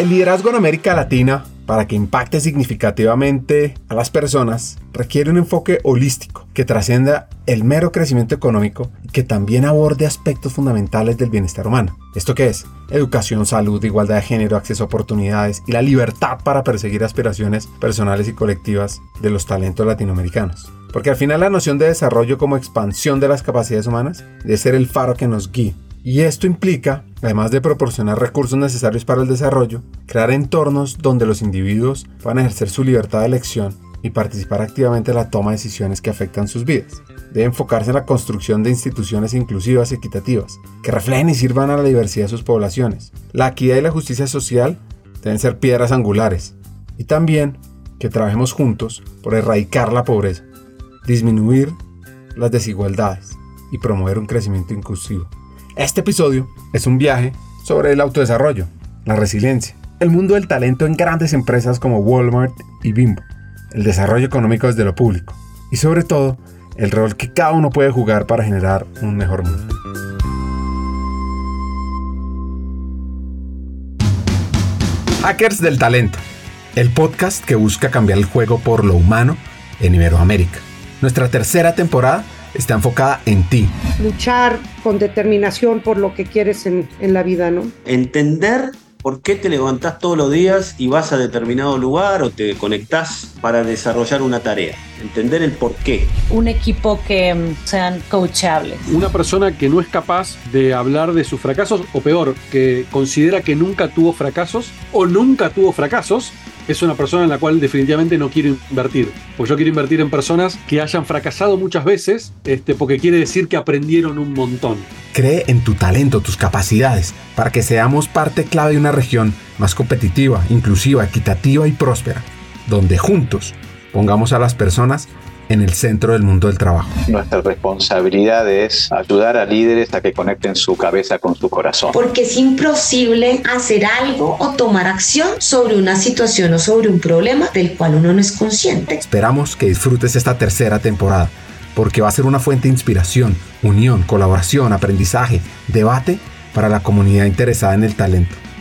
El liderazgo en América Latina, para que impacte significativamente a las personas, requiere un enfoque holístico que trascienda el mero crecimiento económico y que también aborde aspectos fundamentales del bienestar humano. ¿Esto qué es? Educación, salud, igualdad de género, acceso a oportunidades y la libertad para perseguir aspiraciones personales y colectivas de los talentos latinoamericanos. Porque al final la noción de desarrollo como expansión de las capacidades humanas debe ser el faro que nos guíe. Y esto implica, además de proporcionar recursos necesarios para el desarrollo, crear entornos donde los individuos puedan ejercer su libertad de elección y participar activamente en la toma de decisiones que afectan sus vidas. Debe enfocarse en la construcción de instituciones inclusivas y equitativas, que reflejen y sirvan a la diversidad de sus poblaciones. La equidad y la justicia social deben ser piedras angulares. Y también que trabajemos juntos por erradicar la pobreza disminuir las desigualdades y promover un crecimiento inclusivo. Este episodio es un viaje sobre el autodesarrollo, la resiliencia, el mundo del talento en grandes empresas como Walmart y Bimbo, el desarrollo económico desde lo público y sobre todo el rol que cada uno puede jugar para generar un mejor mundo. Hackers del Talento, el podcast que busca cambiar el juego por lo humano en Iberoamérica. Nuestra tercera temporada está enfocada en ti. Luchar con determinación por lo que quieres en, la vida, ¿no? Entender por qué te levantás todos los días y vas a determinado lugar o te conectás para desarrollar una tarea. Entender el por qué. Un equipo que mm, sean coachables. Una persona que no es capaz de hablar de sus fracasos o peor, que considera que nunca tuvo fracasos o nunca tuvo fracasos es una persona en la cual definitivamente no quiero invertir. Pues yo quiero invertir en personas que hayan fracasado muchas veces, este, porque quiere decir que aprendieron un montón. Cree en tu talento, tus capacidades, para que seamos parte clave de una región más competitiva, inclusiva, equitativa y próspera, donde juntos pongamos a las personas en el centro del mundo del trabajo. Nuestra responsabilidad es ayudar a líderes a que conecten su cabeza con su corazón. Porque es imposible hacer algo o tomar acción sobre una situación o sobre un problema del cual uno no es consciente. Esperamos que disfrutes esta tercera temporada porque va a ser una fuente de inspiración, unión, colaboración, aprendizaje, debate para la comunidad interesada en el talento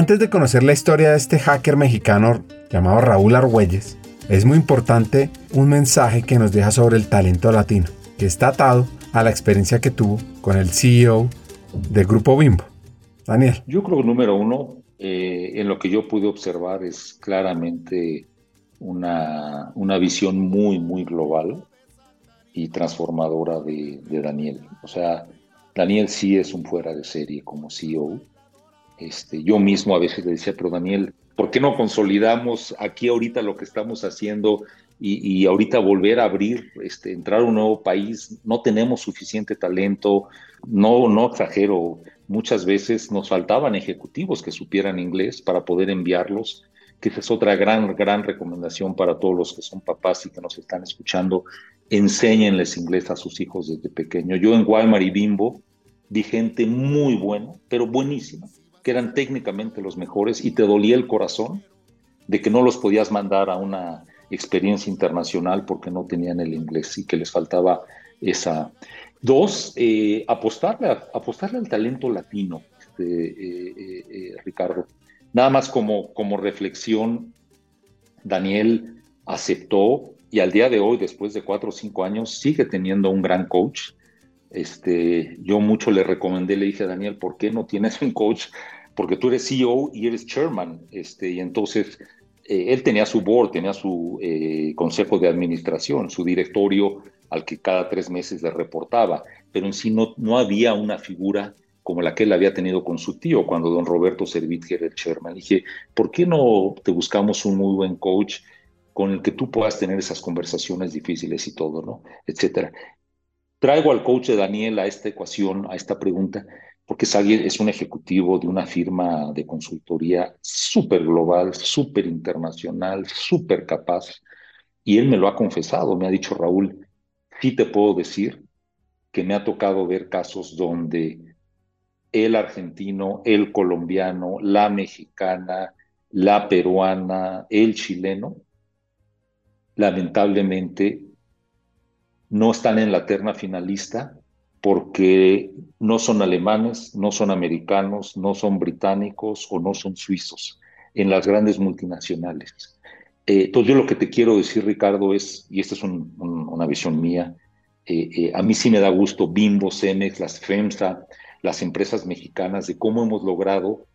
Antes de conocer la historia de este hacker mexicano llamado Raúl Argüelles, es muy importante un mensaje que nos deja sobre el talento latino, que está atado a la experiencia que tuvo con el CEO del Grupo Bimbo. Daniel. Yo creo que número uno, eh, en lo que yo pude observar es claramente una, una visión muy, muy global y transformadora de, de Daniel. O sea, Daniel sí es un fuera de serie como CEO este, yo mismo a veces le decía, pero Daniel, ¿por qué no consolidamos aquí ahorita lo que estamos haciendo y, ahorita volver a abrir, este, entrar a un nuevo país? No tenemos suficiente talento, no, no exagero, muchas veces nos faltaban ejecutivos que supieran inglés para poder enviarlos, que esa es otra gran, gran recomendación para todos los que son papás y que nos están escuchando, enséñenles inglés a sus hijos desde pequeño. Yo en Walmart y Bimbo vi gente muy buena, pero buenísima, que eran técnicamente los mejores y te dolía el corazón de que no los podías mandar a una experiencia internacional porque no tenían el inglés y que les faltaba esa. Dos, eh, apostarle, apostarle al talento latino, este, eh, eh, Ricardo. Nada más como, como reflexión, Daniel aceptó y al día de hoy, después de cuatro o cinco años, sigue teniendo un gran coach este, yo mucho le recomendé, le dije a Daniel, ¿por qué no tienes un coach porque tú eres CEO y eres chairman, este, y entonces eh, él tenía su board, tenía su eh, consejo de administración, su directorio al que cada tres meses le reportaba, pero en sí no, no había una figura como la que él había tenido con su tío cuando don Roberto Servit era el chairman. dije, ¿por qué no te buscamos un muy buen coach con el que tú puedas tener esas conversaciones difíciles y todo, ¿no? Etcétera. Traigo al coach de Daniel a esta ecuación, a esta pregunta, porque es, es un ejecutivo de una firma de consultoría súper global, súper internacional, súper capaz, y él me lo ha confesado, me ha dicho, Raúl, sí te puedo decir que me ha tocado ver casos donde el argentino, el colombiano, la mexicana, la peruana, el chileno, lamentablemente no están en la terna finalista porque no son alemanes, no son americanos, no son británicos o no son suizos en las grandes multinacionales. Eh, entonces yo lo que te quiero decir, Ricardo, es, y esta es una visión mía, eh, eh, a mí sí me da gusto Bimbo, Cemex, las FEMSA, las empresas mexicanas, de cómo hemos logrado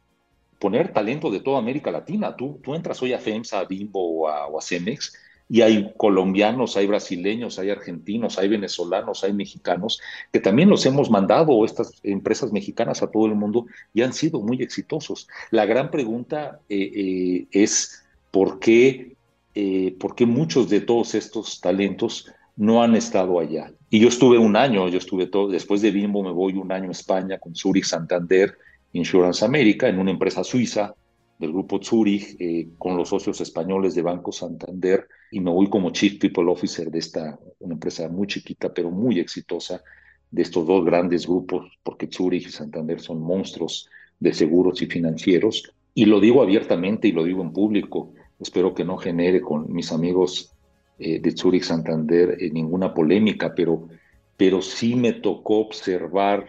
poner talento de toda América Latina. Tú, tú entras hoy a FEMSA, a Bimbo o a, o a Cemex y hay colombianos, hay brasileños, hay argentinos, hay venezolanos, hay mexicanos, que también los hemos mandado, estas empresas mexicanas, a todo el mundo y han sido muy exitosos. La gran pregunta eh, eh, es por qué, eh, por qué muchos de todos estos talentos no han estado allá. Y yo estuve un año, yo estuve todo, después de Bimbo me voy un año a España con Zurich Santander Insurance America en una empresa suiza del grupo Zurich eh, con los socios españoles de Banco Santander y me voy como Chief People Officer de esta, una empresa muy chiquita pero muy exitosa de estos dos grandes grupos, porque Zurich y Santander son monstruos de seguros y financieros. Y lo digo abiertamente y lo digo en público. Espero que no genere con mis amigos eh, de Zurich Santander eh, ninguna polémica, pero, pero sí me tocó observar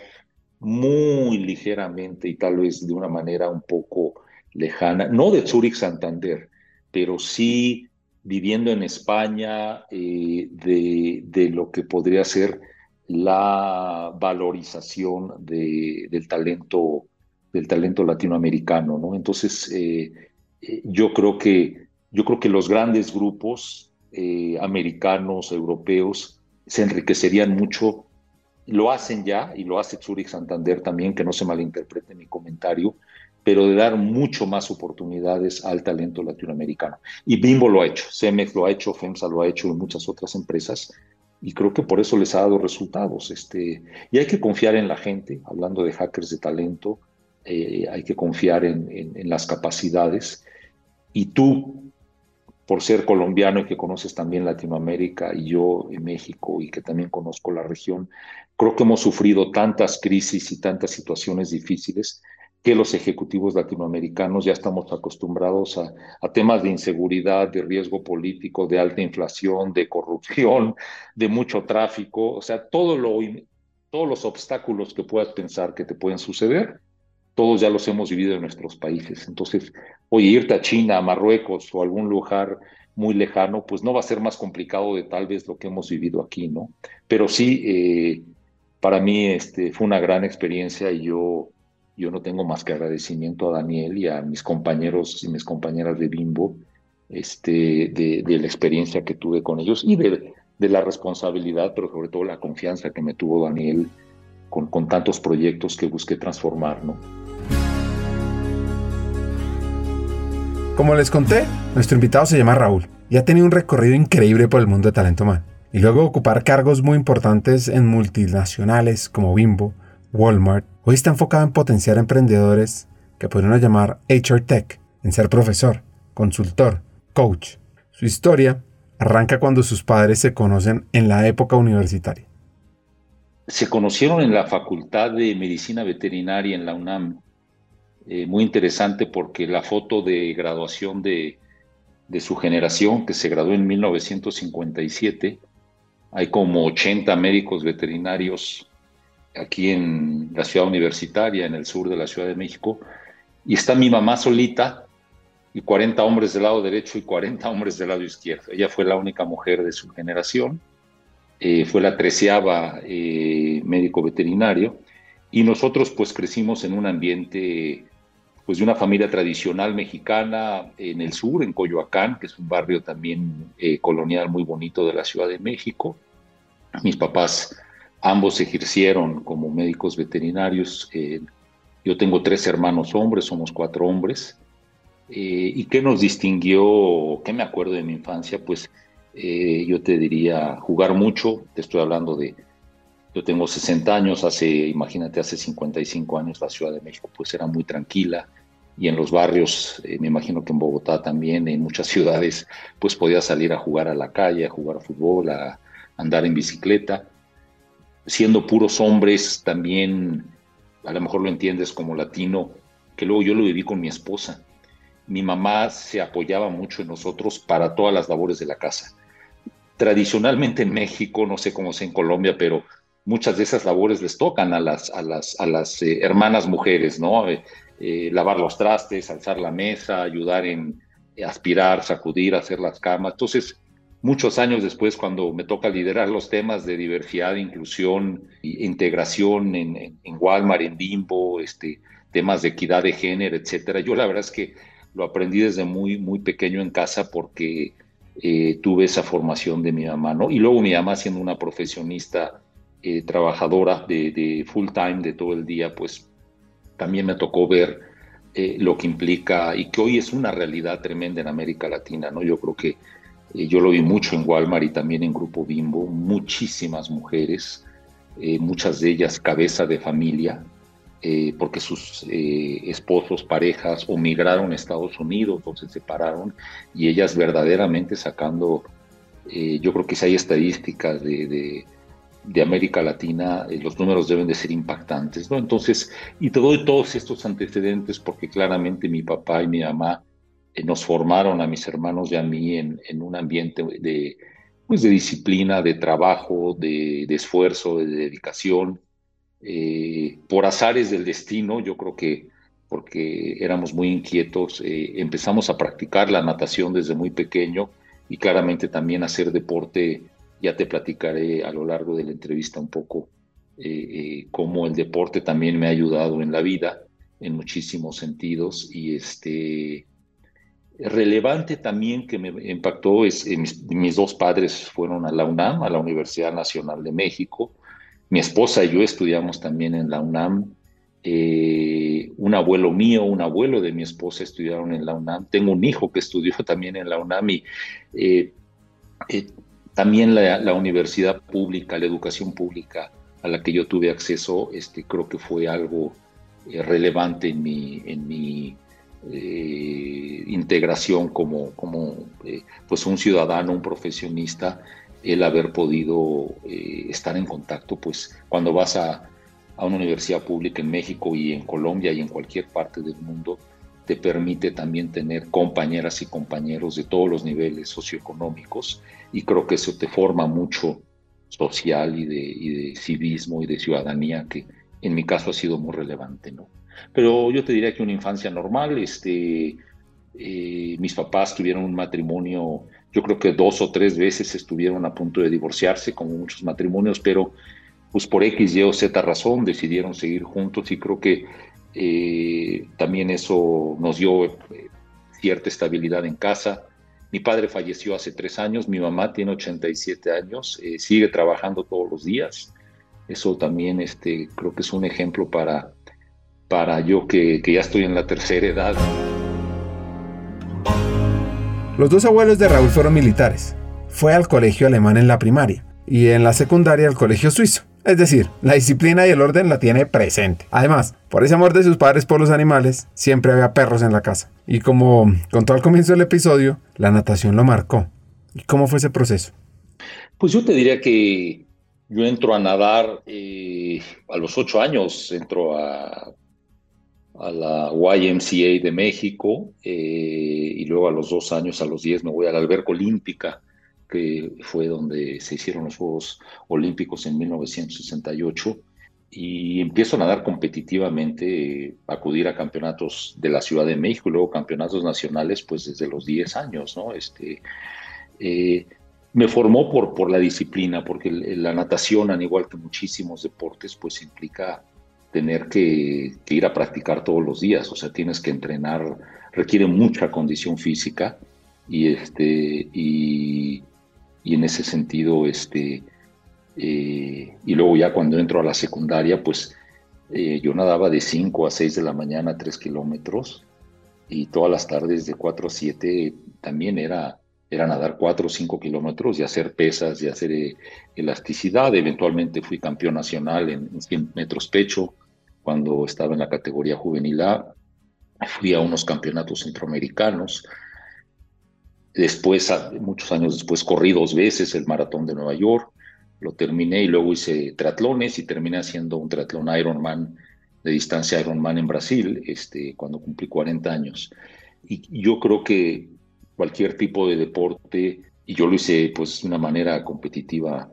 muy ligeramente y tal vez de una manera un poco lejana, no de Zurich Santander, pero sí viviendo en España eh, de, de, lo que podría ser la valorización de, del talento del talento latinoamericano, ¿no? Entonces, eh, eh, yo creo que yo creo que los grandes grupos americanos, europeos, se enriquecerían mucho. Lo hacen ya y lo hace Zurich Santander también, que no se malinterprete mi comentario, pero de dar mucho más oportunidades al talento latinoamericano. Y Bimbo lo ha hecho, Cemex lo ha hecho, FEMSA lo ha hecho y muchas otras empresas, y creo que por eso les ha dado resultados. Este, y hay que confiar en la gente, hablando de hackers de talento, eh, hay que confiar en, en, las capacidades. Y tú, por ser colombiano y que conoces también Latinoamérica y yo en México y que también conozco la región, creo que hemos sufrido tantas crisis y tantas situaciones difíciles que los ejecutivos latinoamericanos ya estamos acostumbrados a, temas de inseguridad, de riesgo político, de alta inflación, de corrupción, de mucho tráfico, o sea, todo lo, todos los obstáculos que puedas pensar que te pueden suceder, todos ya los hemos vivido en nuestros países. Entonces, oye, irte a China, a Marruecos o algún lugar muy lejano, pues no va a ser más complicado de tal vez lo que hemos vivido aquí, ¿no? Pero sí, eh, para mí este, fue una gran experiencia y yo yo no tengo más que agradecimiento a Daniel y a mis compañeros y mis compañeras de Bimbo este, de, la experiencia que tuve con ellos y de, la responsabilidad, pero sobre todo la confianza que me tuvo Daniel con, tantos proyectos que busqué transformar. ¿no? Como les conté, nuestro invitado se llama Raúl y ha tenido un recorrido increíble por el mundo de talento humano. Y luego ocupar cargos muy importantes en multinacionales como Bimbo, Walmart, hoy está enfocado en potenciar emprendedores que podríamos llamar HR Tech, en ser profesor, consultor, coach. Su historia arranca cuando sus padres se conocen en la época universitaria. Se conocieron en la Facultad de Medicina Veterinaria en la UNAM. Eh, muy interesante porque la foto de graduación de, de su generación, que se graduó en 1957, hay como 80 médicos veterinarios aquí en la ciudad universitaria, en el sur de la Ciudad de México, y está mi mamá solita y 40 hombres del lado derecho y 40 hombres del lado izquierdo. Ella fue la única mujer de su generación, eh, fue la treceava eh, médico veterinario, y nosotros pues crecimos en un ambiente pues de una familia tradicional mexicana en el sur, en Coyoacán, que es un barrio también eh, colonial muy bonito de la Ciudad de México. Mis papás ambos ejercieron como médicos veterinarios. Eh, yo tengo tres hermanos hombres, somos cuatro hombres. Eh, ¿Y qué nos distinguió? ¿Qué me acuerdo de mi infancia? Pues yo te diría jugar mucho, te estoy hablando de yo tengo 60 años, hace, imagínate, hace 55 años la Ciudad de México pues era muy tranquila y en los barrios, eh, me imagino que en Bogotá también, en muchas ciudades, pues podía salir a jugar a la calle, a jugar a fútbol, a andar en bicicleta. Siendo puros hombres también, a lo mejor lo entiendes como latino, que luego yo lo viví con mi esposa. Mi mamá se apoyaba mucho en nosotros para todas las labores de la casa. Tradicionalmente en México, no sé cómo sea en Colombia, pero muchas de esas labores les tocan a las, a las, a las eh, hermanas mujeres, ¿no? Eh, eh, lavar los trastes, alzar la mesa, ayudar en aspirar, sacudir, hacer las camas. Entonces, muchos años después, cuando me toca liderar los temas de diversidad, inclusión integración en, Walmart, en Bimbo, este, temas de equidad de género, etcétera, yo la verdad es que lo aprendí desde muy, muy pequeño en casa porque tuve esa formación de mi mamá, ¿no? Y luego mi mamá siendo una profesionista eh, trabajadora de, full time, de todo el día, pues también me tocó ver eh, lo que implica y que hoy es una realidad tremenda en América Latina, ¿no? Yo creo que eh, yo lo vi mucho en Walmart y también en Grupo Bimbo, muchísimas mujeres, muchas de ellas cabeza de familia, porque sus esposos, parejas o migraron a Estados Unidos o se separaron y ellas verdaderamente sacando, yo creo que si hay estadísticas de de América Latina, eh, los números deben de ser impactantes, ¿no? Entonces, y te doy todos estos antecedentes porque claramente mi papá y mi mamá eh, nos formaron a mis hermanos y a mí en, en un ambiente de, pues, de disciplina, de trabajo, de, de esfuerzo, de dedicación. Eh, por azares del destino, yo creo que porque éramos muy inquietos, empezamos a practicar la natación desde muy pequeño y claramente también hacer deporte ya te platicaré a lo largo de la entrevista un poco eh, eh, cómo el deporte también me ha ayudado en la vida en muchísimos sentidos y este relevante también que me impactó es eh, mis, dos padres fueron a la UNAM, a la Universidad Nacional de México. Mi esposa y yo estudiamos también en la UNAM. un abuelo mío, un abuelo de mi esposa estudiaron en la UNAM. Tengo un hijo que estudió también en la UNAM y también la, universidad pública, la educación pública a la que yo tuve acceso, este, creo que fue algo eh, relevante en mi, en mi eh, integración como, como eh, pues un ciudadano, un profesionista, el haber podido estar en contacto, pues cuando vas a, a una universidad pública en México y en Colombia y en cualquier parte del mundo, te permite también tener compañeras y compañeros de todos los niveles socioeconómicos y creo que eso te forma mucho social y de, civismo y de ciudadanía que en mi caso ha sido muy relevante, ¿no? Pero yo te diría que una infancia normal, este, eh, mis papás tuvieron un matrimonio, yo creo que dos o tres veces estuvieron a punto de divorciarse, como muchos matrimonios, pero pues por X, Y o Z razón decidieron seguir juntos y creo que eh, también eso nos dio eh, cierta estabilidad en casa. Mi padre falleció hace tres años, mi mamá tiene 87 años, eh, sigue trabajando todos los días. Eso también este, creo que es un ejemplo para, para yo que, que ya estoy en la tercera edad. Los dos abuelos de Raúl fueron militares. Fue al colegio alemán en la primaria y en la secundaria al colegio suizo. Es decir, la disciplina y el orden la tiene presente. Además, por ese amor de sus padres por los animales, siempre había perros en la casa. Y como contó al comienzo del episodio, la natación lo marcó. ¿Y cómo fue ese proceso? Pues yo te diría que yo entro a nadar eh, a los ocho años, entro a, a la YMCA de México eh, y luego a los dos años, a los diez, me voy a la alberca olímpica que fue donde se hicieron los Juegos Olímpicos en 1968, y empiezo a nadar competitivamente, acudir a campeonatos de la Ciudad de México y luego campeonatos nacionales, pues desde los 10 años, ¿no? Este, eh, me formó por, por la disciplina, porque la natación, al igual que muchísimos deportes, pues implica tener que, ir a practicar todos los días, o sea, tienes que entrenar, requiere mucha condición física y, este, y, en ese sentido, este, eh, y luego ya cuando entro a la secundaria, pues eh, yo nadaba de 5 a 6 de la mañana, 3 kilómetros, y todas las tardes de 4 a 7 también era, era nadar 4 o 5 kilómetros y hacer pesas y hacer eh, elasticidad. Eventualmente fui campeón nacional en, 100 metros pecho cuando estaba en la categoría juvenil A. Fui a unos campeonatos centroamericanos. Después, muchos años después, corrí dos veces el maratón de Nueva York. Lo terminé y luego hice triatlones y terminé haciendo un triatlón Ironman de distancia Ironman en Brasil, este, cuando cumplí 40 años. Y yo creo que cualquier tipo de deporte, y yo lo hice pues de una manera competitiva,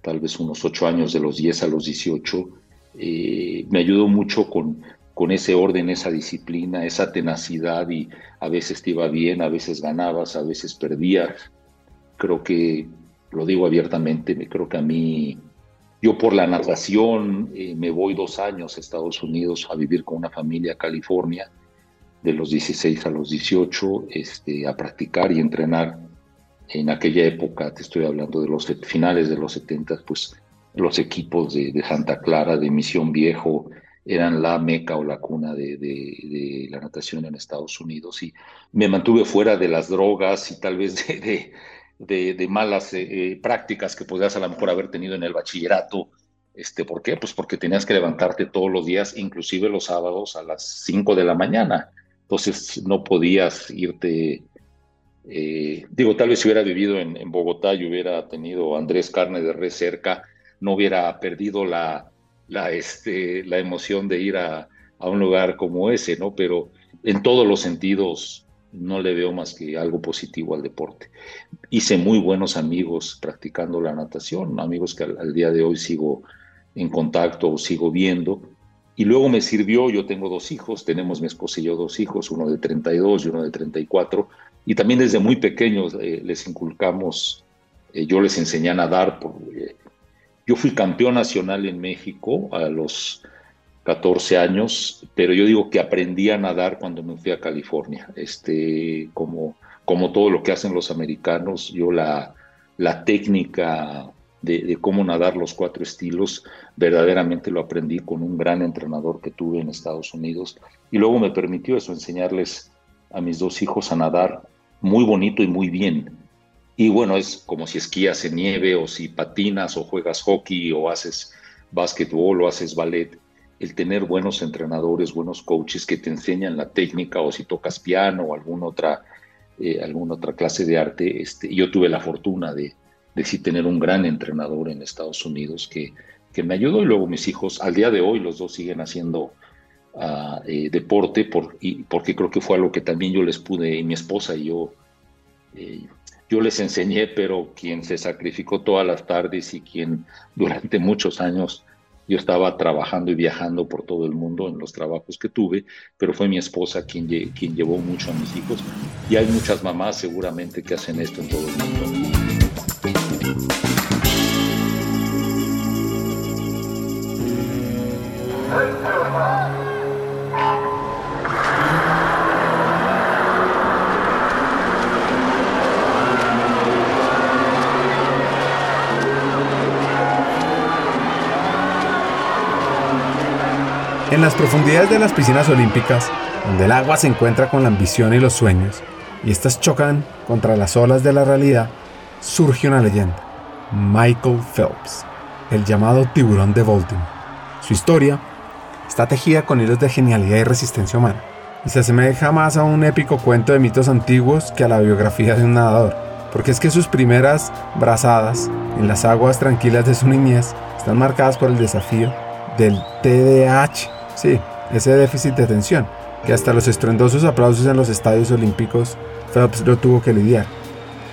tal vez unos 8 años, de los 10 a los 18, eh, me ayudó mucho con, con ese orden, esa disciplina, esa tenacidad y a veces te iba bien, a veces ganabas, a veces perdías. Creo que, lo digo abiertamente, creo que a mí yo por la natación eh, me voy dos años a Estados Unidos a vivir con una familia a California, de los 16 a los 18, este, a practicar y entrenar. En aquella época, te estoy hablando de los finales de los 70, pues los equipos de, Santa Clara, de Misión Viejo, eran la meca o la cuna de, la natación en Estados Unidos. Y me mantuve fuera de las drogas y tal vez de, malas eh, eh, prácticas que podrías a lo mejor haber tenido en el bachillerato. Este, ¿Por qué? Pues porque tenías que levantarte todos los días, inclusive los sábados a las 5 de la mañana. Entonces no podías irte, eh, digo, tal vez si hubiera vivido en, Bogotá y hubiera tenido Andrés Carne de Res cerca, no hubiera perdido la, la, este, la emoción de ir a, a un lugar como ese, ¿no? Pero en todos los sentidos no le veo más que algo positivo al deporte. Hice muy buenos amigos practicando la natación, amigos que al, día de hoy sigo en contacto o sigo viendo. Y luego me sirvió, yo tengo dos hijos, tenemos mi esposa y yo dos hijos, uno de 32 y uno de 34, y también desde muy pequeños eh, les inculcamos, eh, yo les enseñé a nadar. Por, eh, yo fui campeón nacional en México a los 14 años, pero yo digo que aprendí a nadar cuando me fui a California. Este, como, como todo lo que hacen los americanos, yo la, la técnica de, cómo nadar los cuatro estilos, verdaderamente lo aprendí con un gran entrenador que tuve en Estados Unidos. Y luego me permitió eso, enseñarles a mis dos hijos a nadar muy bonito y muy bien. Y bueno, es como si esquías en nieve o si patinas o juegas hockey o haces básquetbol o haces ballet el tener buenos entrenadores, buenos coaches que te enseñan la técnica o si tocas piano o alguna otra, eh, alguna otra clase de arte. Este, yo tuve la fortuna de, de sí tener un gran entrenador en Estados Unidos que, que me ayudó y luego mis hijos, al día de hoy los dos siguen haciendo eh, deporte por, y, porque creo que fue algo que también yo les pude, y mi esposa y yo, eh, yo les enseñé, pero quien se sacrificó todas las tardes y quien durante muchos años yo estaba trabajando y viajando por todo el mundo en los trabajos que tuve, pero fue mi esposa quien, quien llevó mucho a mis hijos. Y hay muchas mamás seguramente que hacen esto en todo el mundo. En las profundidades de las piscinas olímpicas, donde el agua se encuentra con la ambición y los sueños, y estas chocan contra las olas de la realidad, surge una leyenda, Michael Phelps, el llamado tiburón de Baltimore. Su historia está tejida con hilos de genialidad y resistencia humana, y se asemeja más a un épico cuento de mitos antiguos que a la biografía de un nadador, porque es que sus primeras brazadas en las aguas tranquilas de su niñez están marcadas por el desafío del TDAH, Sí, ese déficit de atención, que hasta los estruendosos aplausos en los estadios olímpicos Phelps lo tuvo que lidiar.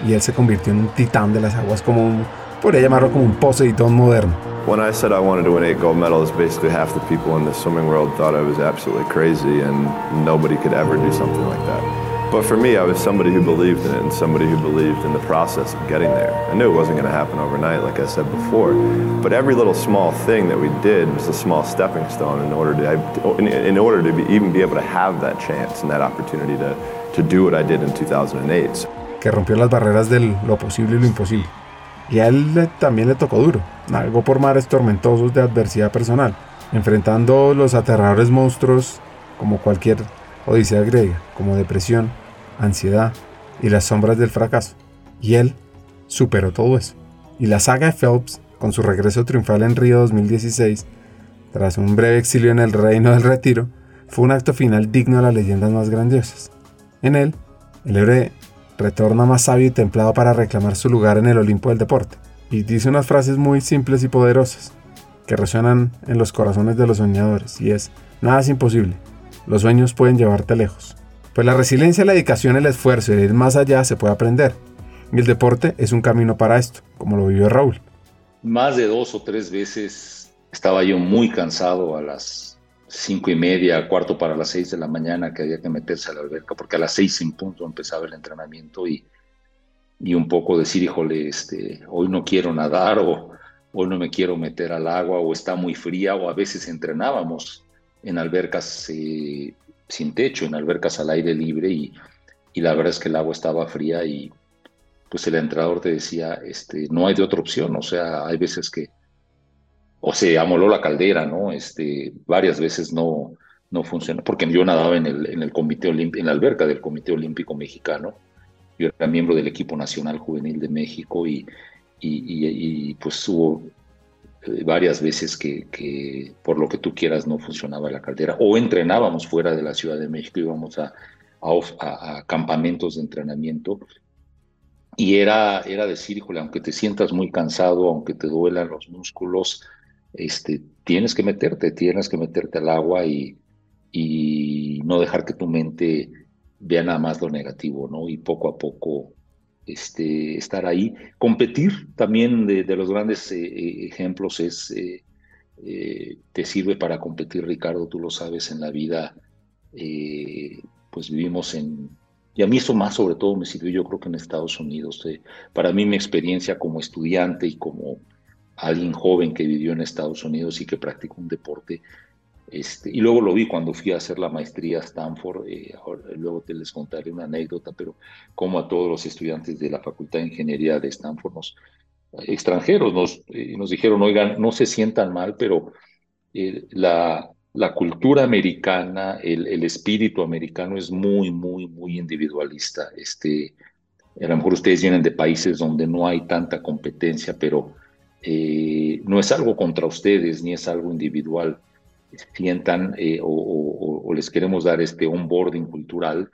Y él se convirtió en un titán de las aguas como un, podría llamarlo como un Poseidón moderno. When I said I wanted to win eight gold medals, basically half the people in the swimming world thought I was absolutely crazy and nobody could ever do something like that. But for me, I was somebody who believed in it and somebody who believed in the process of getting there. I knew it wasn't going to happen overnight, like I said before. But every little small thing that we did was a small stepping stone in order to, in, order to be, even be able to have that chance and that opportunity to, to do what I did in 2008. Que rompió las barreras de lo posible y lo imposible. Y a él le, también le tocó duro. Navegó por mares tormentosos de adversidad personal, enfrentando los aterradores monstruos como cualquier odisea griega, como depresión, ansiedad y las sombras del fracaso. Y él superó todo eso. Y la saga de Phelps, con su regreso triunfal en Río 2016, tras un breve exilio en el Reino del Retiro, fue un acto final digno de las leyendas más grandiosas. En él, el héroe retorna más sabio y templado para reclamar su lugar en el Olimpo del deporte, y dice unas frases muy simples y poderosas, que resuenan en los corazones de los soñadores, y es, nada es imposible, los sueños pueden llevarte lejos. Pues la resiliencia, la dedicación, el esfuerzo y ir más allá se puede aprender. Y el deporte es un camino para esto, como lo vivió Raúl. Más de dos o tres veces estaba yo muy cansado a las cinco y media, cuarto para las seis de la mañana que había que meterse a la alberca, porque a las seis en punto empezaba el entrenamiento y, y un poco decir, híjole, este, hoy no quiero nadar o hoy no me quiero meter al agua o está muy fría o a veces entrenábamos en albercas eh, sin techo, en albercas al aire libre y, y, la verdad es que el agua estaba fría y pues el entrenador te decía, este, no hay de otra opción, o sea, hay veces que, o se amoló la caldera, ¿no? Este, varias veces no, no funciona, porque yo nadaba en el, en el Comité Olímpico, en la alberca del Comité Olímpico Mexicano, yo era miembro del equipo nacional juvenil de México y, y, y pues hubo varias veces que, por lo que tú quieras no funcionaba la caldera o entrenábamos fuera de la Ciudad de México, íbamos a, a, campamentos de entrenamiento y era, era decir, híjole, aunque te sientas muy cansado, aunque te duelan los músculos, este, tienes que meterte, tienes que meterte al agua y, y no dejar que tu mente vea nada más lo negativo, ¿no? Y poco a poco este, estar ahí. Competir también de, los grandes eh, eh, ejemplos es, eh, te sirve para competir, Ricardo, tú lo sabes, en la vida, pues vivimos en, y a mí eso más sobre todo me sirvió yo creo que en Estados Unidos. para mí mi experiencia como estudiante y como alguien joven que vivió en Estados Unidos y que practicó un deporte, este, y luego lo vi cuando fui a hacer la maestría a Stanford, eh, luego te les contaré una anécdota, pero como a todos los estudiantes de la Facultad de Ingeniería de Stanford, nos, extranjeros, nos, eh, nos dijeron, oigan, no se sientan mal, pero eh, la, la, cultura americana, el, el, espíritu americano es muy, muy, muy individualista. Este, a lo mejor ustedes vienen de países donde no hay tanta competencia, pero no es algo contra ustedes, ni es algo individual sientan eh, o, les queremos dar este onboarding cultural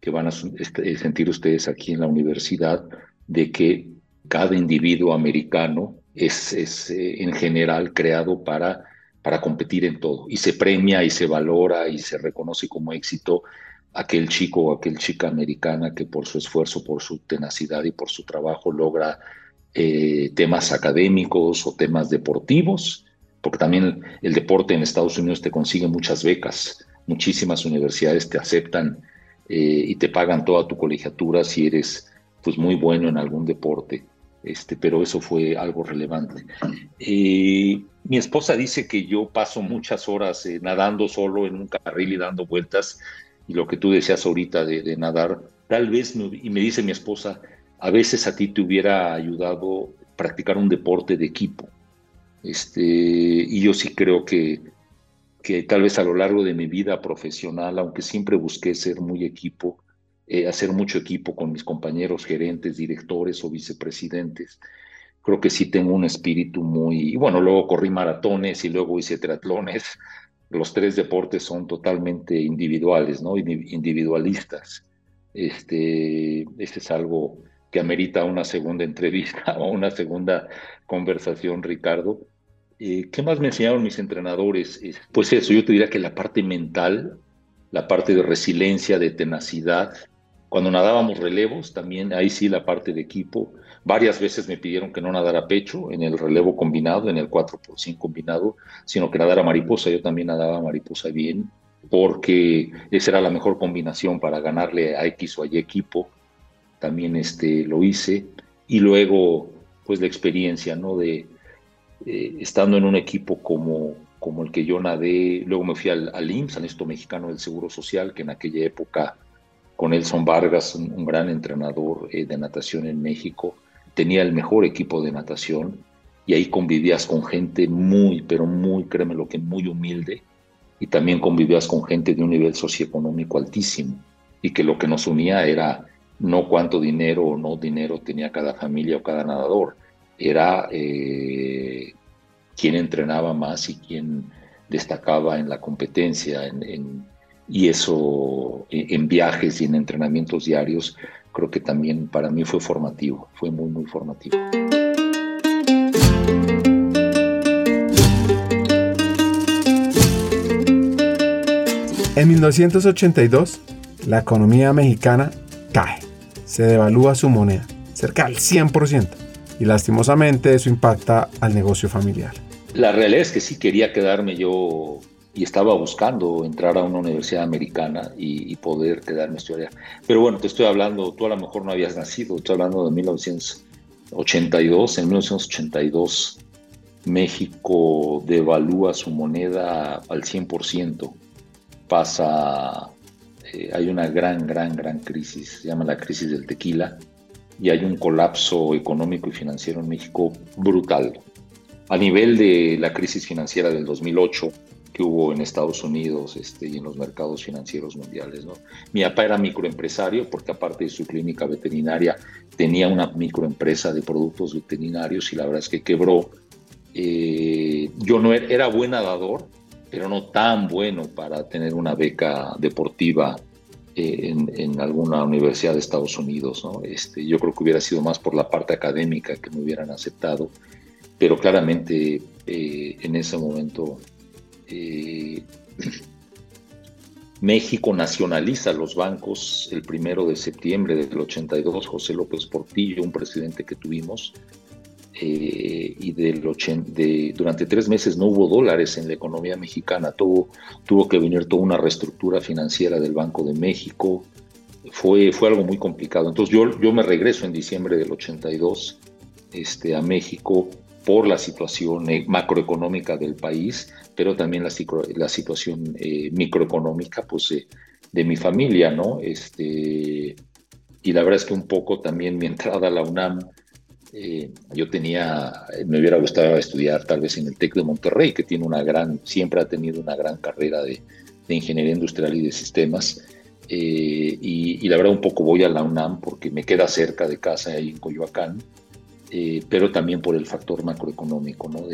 que van a este, sentir ustedes aquí en la universidad de que cada individuo americano es, es eh, en general creado para, para competir en todo. Y se premia y se valora y se reconoce como éxito aquel chico o aquel chica americana que por su esfuerzo, por su tenacidad y por su trabajo logra eh, temas académicos o temas deportivos porque también el deporte en Estados Unidos te consigue muchas becas, muchísimas universidades te aceptan eh, y te pagan toda tu colegiatura si eres pues muy bueno en algún deporte, este, pero eso fue algo relevante. Eh, mi esposa dice que yo paso muchas horas eh, nadando solo en un carril y dando vueltas, y lo que tú decías ahorita de, de nadar, tal vez, y me dice mi esposa, a veces a ti te hubiera ayudado practicar un deporte de equipo este, y yo sí creo que, que tal vez a lo largo de mi vida profesional, aunque siempre busqué ser muy equipo, eh, hacer mucho equipo con mis compañeros gerentes, directores o vicepresidentes, creo que sí tengo un espíritu muy, y bueno, luego corrí maratones y luego hice triatlones. Los tres deportes son totalmente individuales, ¿no? Individualistas. Este, este es algo que amerita una segunda entrevista o una segunda conversación, Ricardo. Eh, ¿Qué más me enseñaron mis entrenadores? Pues eso, yo te diría que la parte mental, la parte de resiliencia, de tenacidad. Cuando nadábamos relevos, también ahí sí la parte de equipo. Varias veces me pidieron que no nadara pecho en el relevo combinado, en el 4x100 combinado, sino que nadara mariposa. Yo también nadaba mariposa bien. porque esa era la mejor combinación para ganarle a X o a Y equipo. También este, lo hice. Y luego, pues la experiencia, ¿no? De eh, estando en un equipo como, como el que yo nadé, luego me fui al, al IMSS, al Instituto Mexicano del Seguro Social, que en aquella época, con Elson Vargas, un, gran entrenador eh, de natación en México, tenía el mejor equipo de natación y ahí convivías con gente muy, pero muy, créeme lo que muy humilde y también convivías con gente de un nivel socioeconómico altísimo y que lo que nos unía era no cuánto dinero o no dinero tenía cada familia o cada nadador, era eh, quién entrenaba más y quién destacaba en la competencia y eso en viajes y en entrenamientos diarios creo que también para mí fue formativo, fue muy, muy formativo. En 1982, la economía mexicana cae, se devalúa su moneda, cerca del 100%, y lastimosamente eso impacta al negocio familiar. La realidad es que sí quería quedarme yo y estaba buscando entrar a una universidad americana y, poder quedarme estudiar. Pero bueno, te estoy hablando, tú a lo mejor no habías nacido, estoy hablando de 1982. En 1982 México devalúa su moneda al 100%. Pasa, eh, hay una gran, gran, gran crisis, se llama la crisis del tequila, y hay un colapso económico y financiero en México brutal. A nivel de la crisis financiera del 2008, que hubo en Estados Unidos este, y en los mercados financieros mundiales. Mi papá era microempresario porque aparte de su clínica veterinaria tenía una microempresa de productos veterinarios y la verdad es que quebró. Eh, yo no era, era, buen nadador, pero no tan bueno para tener una beca deportiva en, en, alguna universidad de Estados Unidos. ¿no? Este, yo creo que hubiera sido más por la parte académica que me hubieran aceptado, pero claramente eh, en ese momento eh, México nacionaliza los bancos el primero de septiembre del 82, José López Portillo, un presidente que tuvimos, eh, y del de, durante tres meses no hubo dólares en la economía mexicana, tuvo, tuvo que venir toda una reestructura financiera del Banco de México, fue, fue algo muy complicado. Entonces yo, yo me regreso en diciembre del 82 este, a México por la situación eh, macroeconómica del país, pero también la, la situación eh, microeconómica pues, de mi familia, ¿no? Este, y la verdad es que un poco también mi entrada a la UNAM, eh, yo tenía, me hubiera gustado estudiar tal vez en el TEC de Monterrey, que tiene una gran, siempre ha tenido una gran carrera de, de ingeniería industrial y de sistemas. y, y, la verdad un poco voy a la UNAM porque me queda cerca de casa ahí en Coyoacán eh, pero también por el factor macroeconómico. ¿no?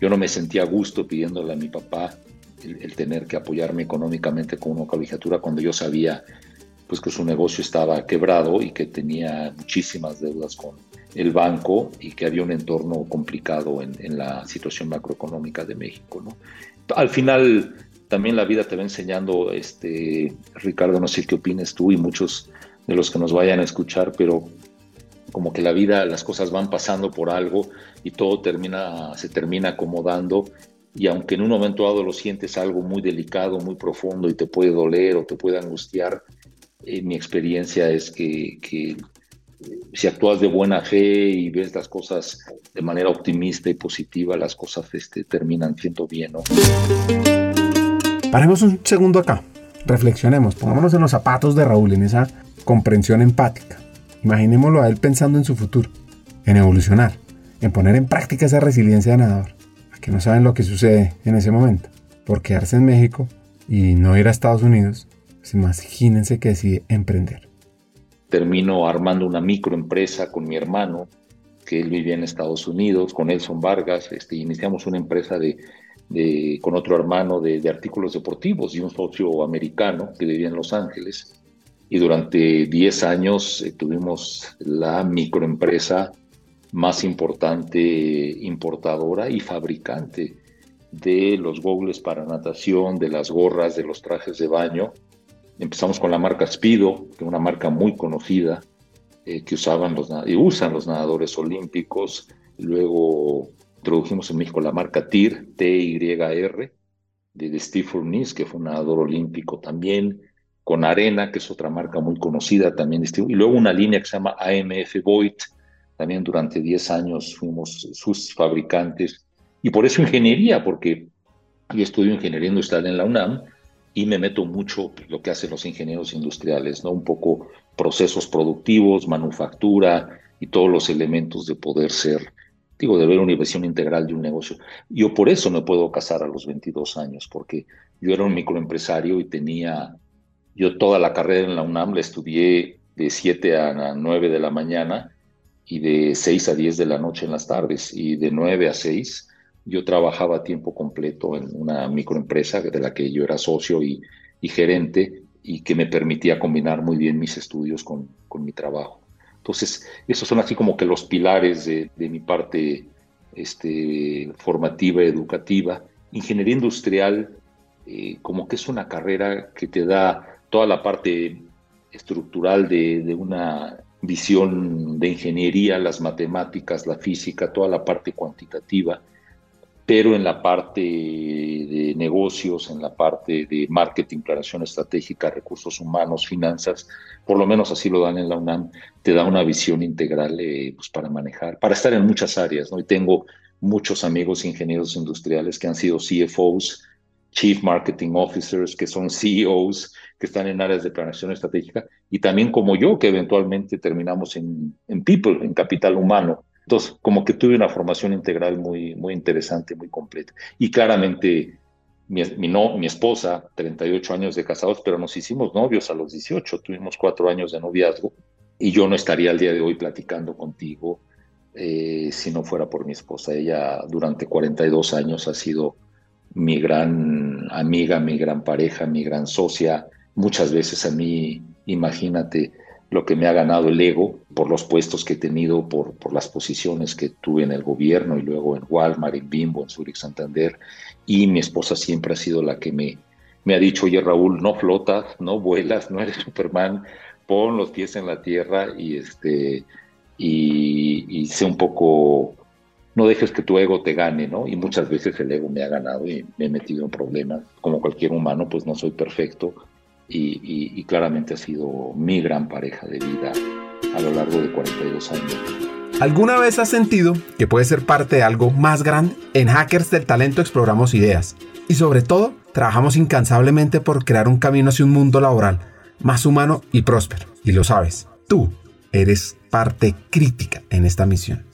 yo no me sentía a gusto pidiéndole a mi papá el, tener que apoyarme económicamente con una colegiatura cuando yo sabía pues, que su negocio estaba quebrado y que tenía muchísimas deudas con el banco y que había un entorno complicado en, la situación macroeconómica de México. ¿no? Al final también la vida te va enseñando, este, Ricardo, no sé qué opines tú y muchos de los que nos vayan a escuchar, pero como que la vida, las cosas van pasando por algo y todo termina, se termina acomodando y aunque en un momento dado lo sientes algo muy delicado, muy profundo y te puede doler o te puede angustiar, eh, mi experiencia es que, que, si actúas de buena fe y ves las cosas de manera optimista y positiva, las cosas este, terminan siendo bien. ¿no? Paremos un segundo acá, reflexionemos, pongámonos en los zapatos de Raúl, en esa comprensión empática. Imaginémoslo a él pensando en su futuro, en evolucionar, en poner en práctica esa resiliencia de nadador, a que no saben lo que sucede en ese momento, por quedarse en México y no ir a Estados Unidos, pues imagínense que decide emprender. Termino armando una microempresa con mi hermano, que él vivía en Estados Unidos, con Elson Vargas, este, iniciamos una empresa de, con otro hermano de, artículos deportivos y un socio americano que vivía en Los Ángeles y durante 10 años eh, tuvimos la microempresa más importante importadora y fabricante de los gogles para natación, de las gorras, de los trajes de baño. Empezamos con la marca Spido, que es una marca muy conocida eh, que usaban los, y usan los nadadores olímpicos. Luego introdujimos en México la marca TIR, T-Y-R, de, Steve Furniss, que fue un nadador olímpico también, con Arena, que es otra marca muy conocida también, y luego una línea que se llama AMF Voigt, también durante 10 años fuimos sus fabricantes, y por eso ingeniería, porque yo estudio ingeniería industrial en la UNAM y me meto mucho lo que hacen los ingenieros industriales, ¿no? Un poco procesos productivos, manufactura y todos los elementos de poder ser digo, de ver una visión integral de un negocio. Yo por eso me puedo casar a los 22 años, porque yo era un microempresario y tenía, yo toda la carrera en la UNAM la estudié de 7 a 9 de la mañana y de 6 a 10 de la noche en las tardes y de 9 a 6 yo trabajaba a tiempo completo en una microempresa de la que yo era socio y, gerente y que me permitía combinar muy bien mis estudios con, mi trabajo. Entonces, esos son así como que los pilares de, mi parte este, formativa, educativa. Ingeniería industrial, eh, como que es una carrera que te da toda la parte estructural de, una visión de ingeniería, las matemáticas, la física, toda la parte cuantitativa, pero en la parte de negocios, en la parte de marketing, planeación estratégica, recursos humanos, finanzas, por lo menos así lo dan en la UNAM, te da una visión integral eh, pues para manejar, para estar en muchas áreas. ¿no? Y tengo muchos amigos ingenieros industriales que han sido CFOs, Chief Marketing Officers, que son CEOs, que están en áreas de planeación estratégica, y también como yo, que eventualmente terminamos en, en People, en capital humano. Entonces, como que tuve una formación integral muy, muy interesante, muy completa. Y claramente, mi, no, mi esposa, 38 años de casados, pero nos hicimos novios a los 18, tuvimos cuatro años de noviazgo, y yo no estaría al día de hoy platicando contigo eh, si no fuera por mi esposa. Ella durante 42 años ha sido mi gran amiga, mi gran pareja, mi gran socia. Muchas veces a mí, imagínate, lo que me ha ganado el ego por los puestos que he tenido, por, por las posiciones que tuve en el gobierno y luego en Walmart, en Bimbo, en Zurich Santander. Y mi esposa siempre ha sido la que me, me ha dicho, oye Raúl, no flotas, no vuelas, no eres Superman, pon los pies en la tierra y, este, y, y sé un poco, no dejes que tu ego te gane, ¿no? Y muchas veces el ego me ha ganado y me he metido en problemas. Como cualquier humano, pues no soy perfecto, y, claramente ha sido mi gran pareja de vida a lo largo de 42 años. ¿Alguna vez has sentido que puedes ser parte de algo más grande? En Hackers del Talento exploramos ideas y sobre todo trabajamos incansablemente por crear un camino hacia un mundo laboral más humano y próspero. Y lo sabes, tú eres parte crítica en esta misión.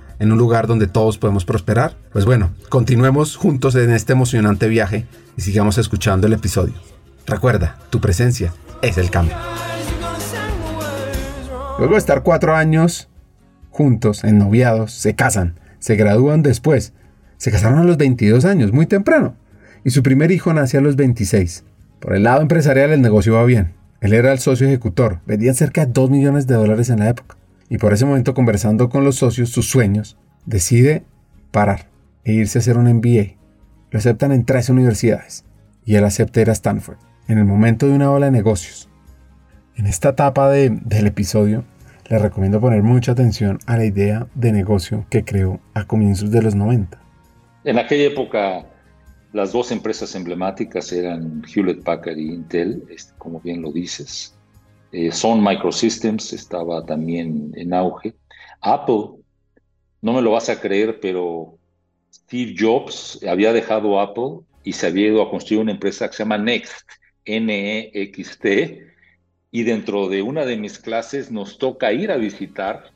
en un lugar donde todos podemos prosperar? Pues bueno, continuemos juntos en este emocionante viaje y sigamos escuchando el episodio. Recuerda, tu presencia es el cambio. Luego de estar cuatro años juntos, ennoviados, se casan, se gradúan después. Se casaron a los 22 años, muy temprano. Y su primer hijo nace a los 26. Por el lado empresarial el negocio va bien. Él era el socio ejecutor, vendían cerca de 2 millones de dólares en la época y por ese momento conversando con los socios sus sueños, decide parar e irse a hacer un MBA. Lo aceptan en tres universidades y él acepta ir a Stanford en el momento de una ola de negocios. En esta etapa del episodio le recomiendo poner mucha atención a la idea de negocio que creó a comienzos de los 90. En aquella época las dos empresas emblemáticas eran Hewlett Packard y Intel, como bien lo dices. Eh, Sun Microsystems estaba también en auge. Apple, no me lo vas a creer, pero Steve Jobs había dejado Apple y se había ido a construir una empresa que se llama Next, NEXT, y dentro de una de mis clases nos toca ir a visitar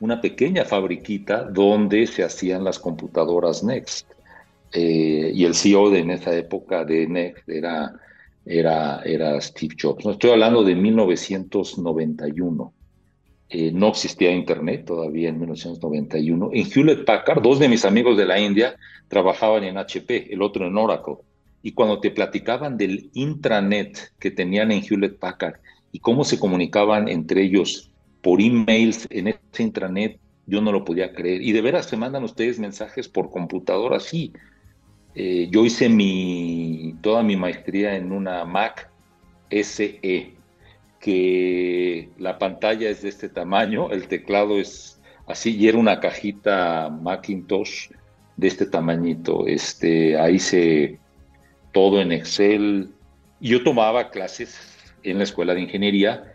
una pequeña fabriquita donde se hacían las computadoras Next. Eh, y el CEO de en esa época de Next era, era, era Steve Jobs. ¿no? Estoy hablando de 1991. Eh, no existía Internet todavía en 1991. En Hewlett Packard, dos de mis amigos de la India trabajaban en HP, el otro en Oracle. Y cuando te platicaban del intranet que tenían en Hewlett Packard y cómo se comunicaban entre ellos por emails en ese intranet, yo no lo podía creer. Y de veras se mandan ustedes mensajes por computadora, sí. Eh, yo hice mi, toda mi maestría en una Mac SE, que la pantalla es de este tamaño, el teclado es así, y era una cajita Macintosh de este tamañito. Este, ahí hice todo en Excel. Yo tomaba clases en la escuela de ingeniería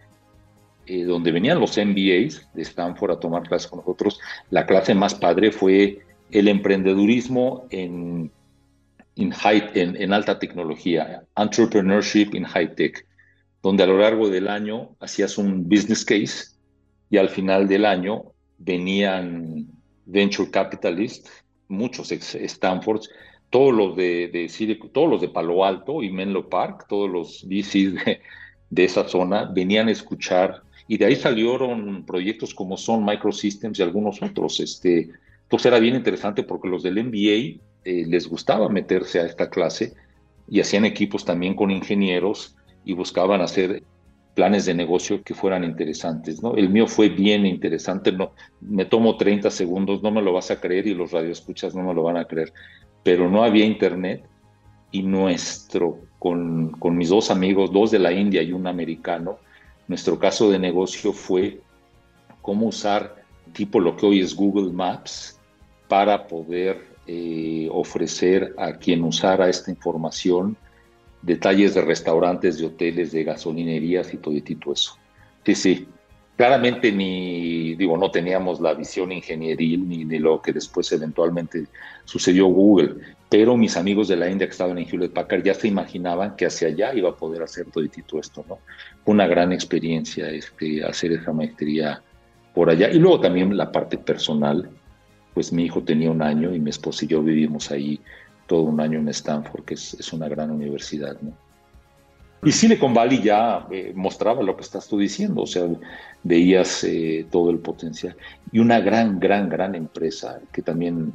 eh, donde venían los MBAs de Stanford a tomar clases con nosotros, la clase más padre fue el emprendedurismo en, en, alta tecnología, Entrepreneurship in High Tech, donde a lo largo del año hacías un business case y al final del año venían venture capitalists, muchos ex Stanford, todos los de, de, todos los de Palo Alto y Menlo Park, todos los VCs de, de esa zona venían a escuchar y de ahí salieron proyectos como son Microsystems y algunos otros. Este, entonces era bien interesante porque los del MBA eh, les gustaba meterse a esta clase y hacían equipos también con ingenieros y buscaban hacer planes de negocio que fueran interesantes, ¿no? El mío fue bien interesante, no, me tomo 30 segundos, no me lo vas a creer y los radioescuchas no me lo van a creer, pero no había internet y nuestro, con, con mis dos amigos, dos de la India y un americano, nuestro caso de negocio fue cómo usar tipo lo que hoy es Google Maps para poder eh, ofrecer a quien usara esta información detalles de restaurantes, de hoteles, de gasolinerías y todo eso. Sí, sí. Claramente ni, digo, no teníamos la visión ingenieril ni de lo que después eventualmente sucedió Google, pero mis amigos de la India que estaban en Hewlett Packard ya se imaginaban que hacia allá iba a poder hacer todo esto, ¿no? Una gran experiencia este, hacer esa maestría por allá. Y luego también la parte personal, pues mi hijo tenía un año y mi esposa y yo vivimos ahí todo un año en Stanford, que es, una gran universidad, ¿no? Y Silicon Valley ya eh, mostraba lo que estás tú diciendo, o sea, veías eh, todo el potencial. Y una gran, gran, gran empresa que también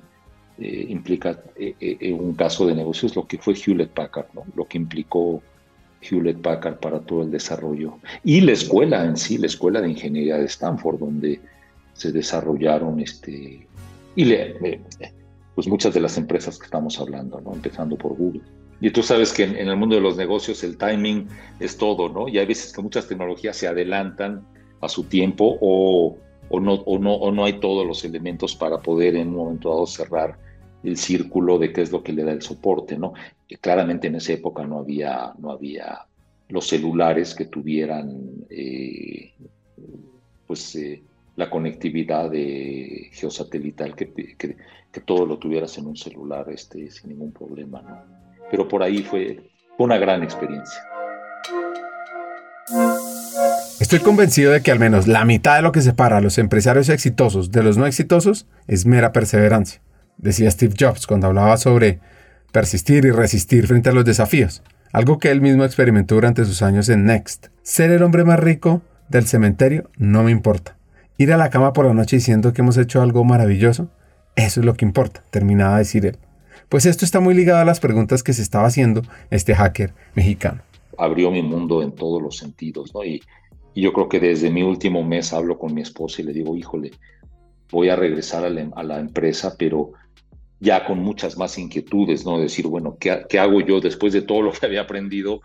eh, implica eh, eh, un caso de negocios, lo que fue Hewlett Packard, ¿no? lo que implicó Hewlett Packard para todo el desarrollo. Y la escuela en sí, la escuela de ingeniería de Stanford, donde se desarrollaron este, y le, pues muchas de las empresas que estamos hablando, ¿no? empezando por Google. Y tú sabes que en, el mundo de los negocios el timing es todo, ¿no? Y hay veces que muchas tecnologías se adelantan a su tiempo o, o, no, o, no, o no hay todos los elementos para poder en un momento dado cerrar el círculo de qué es lo que le da el soporte, ¿no? claramente en esa época no había, no había los celulares que tuvieran eh, pues eh, la conectividad de geosatelital, que, que, que, todo lo tuvieras en un celular este, sin ningún problema, ¿no? Pero por ahí fue una gran experiencia. Estoy convencido de que al menos la mitad de lo que separa a los empresarios exitosos de los no exitosos es mera perseverancia decía Steve Jobs cuando hablaba sobre persistir y resistir frente a los desafíos, algo que él mismo experimentó durante sus años en Next. Ser el hombre más rico del cementerio no me importa. Ir a la cama por la noche diciendo que hemos hecho algo maravilloso, eso es lo que importa, terminaba de decir él. Pues esto está muy ligado a las preguntas que se estaba haciendo este hacker mexicano. Abrió mi mundo en todos los sentidos, ¿no? Y, yo creo que desde mi último mes hablo con mi esposa y le digo, híjole, voy a regresar a la, a la empresa, pero ya con muchas más inquietudes, ¿no? Decir, bueno, ¿qué, hago yo después de todo lo que había aprendido?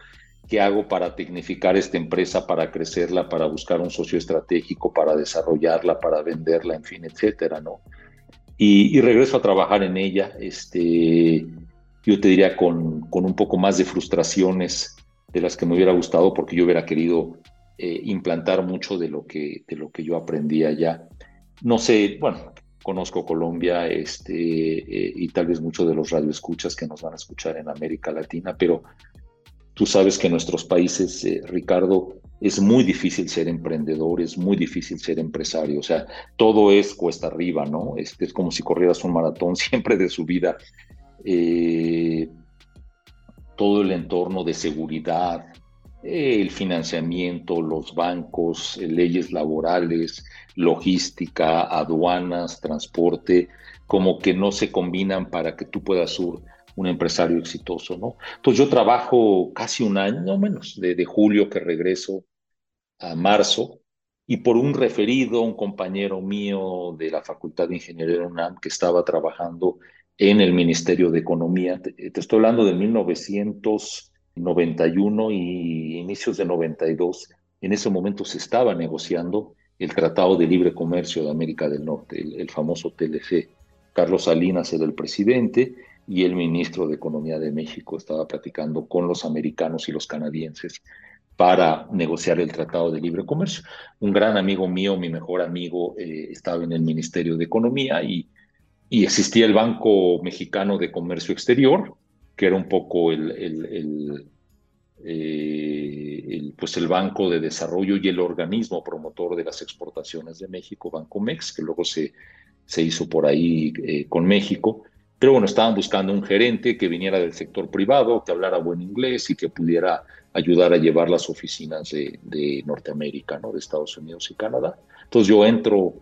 ¿Qué hago para tecnificar esta empresa, para crecerla, para buscar un socio estratégico, para desarrollarla, para venderla, en fin, etcétera, ¿no? Y, regreso a trabajar en ella, este, yo te diría con, con, un poco más de frustraciones de las que me hubiera gustado, porque yo hubiera querido eh, implantar mucho de lo, que, de lo que yo aprendía ya. No sé, bueno, conozco Colombia este, eh, y tal vez muchos de los radioescuchas que nos van a escuchar en América Latina, pero Tú sabes que en nuestros países, eh, Ricardo, es muy difícil ser emprendedor, es muy difícil ser empresario. O sea, todo es cuesta arriba, ¿no? Es, como si corrieras un maratón siempre de su vida. Eh, todo el entorno de seguridad, el financiamiento, los bancos, leyes laborales, logística, aduanas, transporte, como que no se combinan para que tú puedas ser un empresario exitoso, ¿no? Entonces yo trabajo casi un año, no menos, de, julio que regreso a marzo, y por un referido, un compañero mío de la Facultad de Ingeniería UNAM que estaba trabajando en el Ministerio de Economía, te, te estoy hablando de 1900 91 y inicios de 92, en ese momento se estaba negociando el Tratado de Libre Comercio de América del Norte, el, famoso TLC. Carlos Salinas era el presidente y el ministro de Economía de México estaba platicando con los americanos y los canadienses para negociar el Tratado de Libre Comercio. Un gran amigo mío, mi mejor amigo, eh, estaba en el Ministerio de Economía y, y existía el Banco Mexicano de Comercio Exterior, que era un poco el, eh, pues el Banco de Desarrollo y el organismo promotor de las exportaciones de México, Bancomex, que luego se, se hizo por ahí eh, con México. Pero bueno, estaban buscando un gerente que viniera del sector privado, que hablara buen inglés y que pudiera ayudar a llevar las oficinas de, Norteamérica, ¿no? de Estados Unidos y Canadá. Entonces yo entro,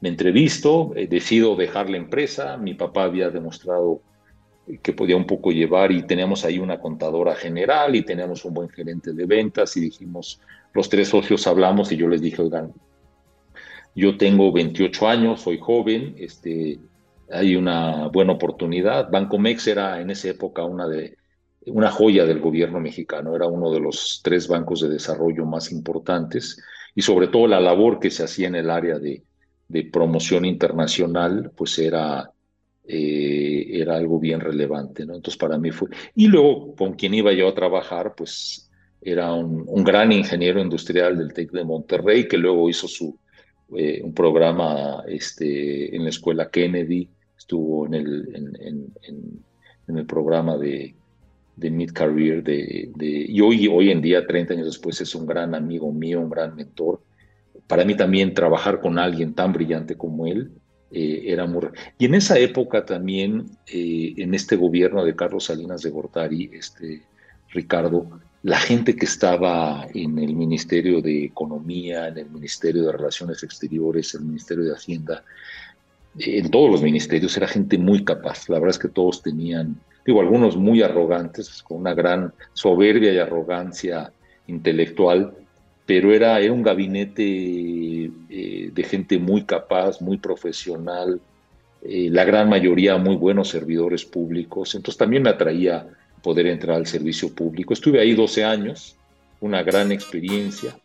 me entrevisto, eh, decido dejar la empresa. Mi papá había demostrado que podía un poco llevar y teníamos ahí una contadora general y teníamos un buen gerente de ventas y dijimos, los tres socios hablamos y yo les dije, oigan, yo tengo 28 años, soy joven, este, hay una buena oportunidad. Bancomex era en esa época una, de, una joya del gobierno mexicano, era uno de los tres bancos de desarrollo más importantes y sobre todo la labor que se hacía en el área de, de promoción internacional, pues era eh, era algo bien relevante. Entonces para mí fue... Y luego con quien iba yo a trabajar, pues era un, gran ingeniero industrial del TEC de Monterrey, que luego hizo su, eh, un programa este, en la escuela Kennedy, estuvo en el, en, el programa de, de Mid Career, de, de, y hoy, hoy en día, 30 años después, es un gran amigo mío, un gran mentor. Para mí también trabajar con alguien tan brillante como él, eh, era muy... Y en esa época también, eh, en este gobierno de Carlos Salinas de Gortari, este, Ricardo, la gente que estaba en el Ministerio de Economía, en el Ministerio de Relaciones Exteriores, en el Ministerio de Hacienda, en todos los ministerios era gente muy capaz. La verdad es que todos tenían, digo, algunos muy arrogantes, con una gran soberbia y arrogancia intelectual, pero era, era un gabinete eh, de gente muy capaz, muy profesional, eh, la gran mayoría muy buenos servidores públicos, entonces también me atraía poder entrar al servicio público. Estuve ahí 12 años, una gran experiencia.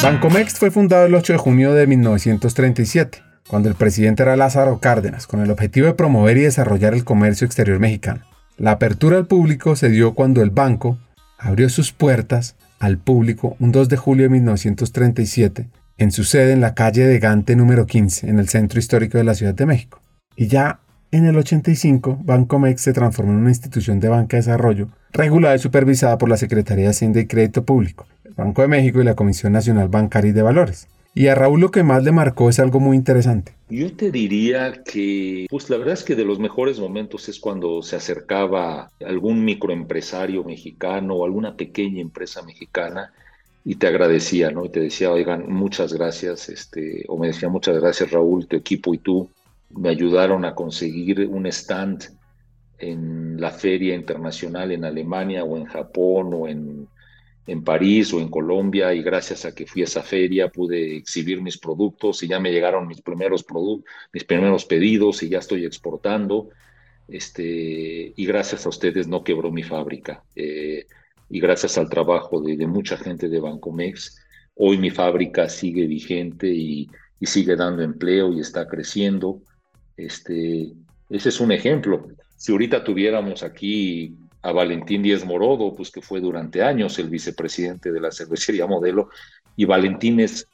Bancomex fue fundado el 8 de junio de 1937, cuando el presidente era Lázaro Cárdenas, con el objetivo de promover y desarrollar el comercio exterior mexicano. La apertura al público se dio cuando el banco abrió sus puertas al público un 2 de julio de 1937 en su sede en la calle de Gante número 15 en el centro histórico de la Ciudad de México. Y ya en el 85, Bancomex se transformó en una institución de banca de desarrollo regulada y supervisada por la Secretaría de Hacienda y Crédito Público, Banco de México y la Comisión Nacional Bancaria y de Valores. Y a Raúl lo que más le marcó es algo muy interesante. Yo te diría que, pues la verdad es que de los mejores momentos es cuando se acercaba algún microempresario mexicano o alguna pequeña empresa mexicana y te agradecía, ¿no? Y te decía, oigan, muchas gracias, este, o me decía, muchas gracias Raúl, tu equipo y tú me ayudaron a conseguir un stand en la feria internacional en Alemania o en Japón o en en París o en Colombia y gracias a que fui a esa feria pude exhibir mis productos y ya me llegaron mis primeros productos, mis primeros pedidos y ya estoy exportando. Este, y gracias a ustedes no quebró mi fábrica. Eh, y gracias al trabajo de, mucha gente de Bancomex, hoy mi fábrica sigue vigente y, y, sigue dando empleo y está creciendo. Este, ese es un ejemplo. Si ahorita tuviéramos aquí a Valentín Díez Morodo, pues que fue durante años el vicepresidente de la cervecería Modelo, y Valentín es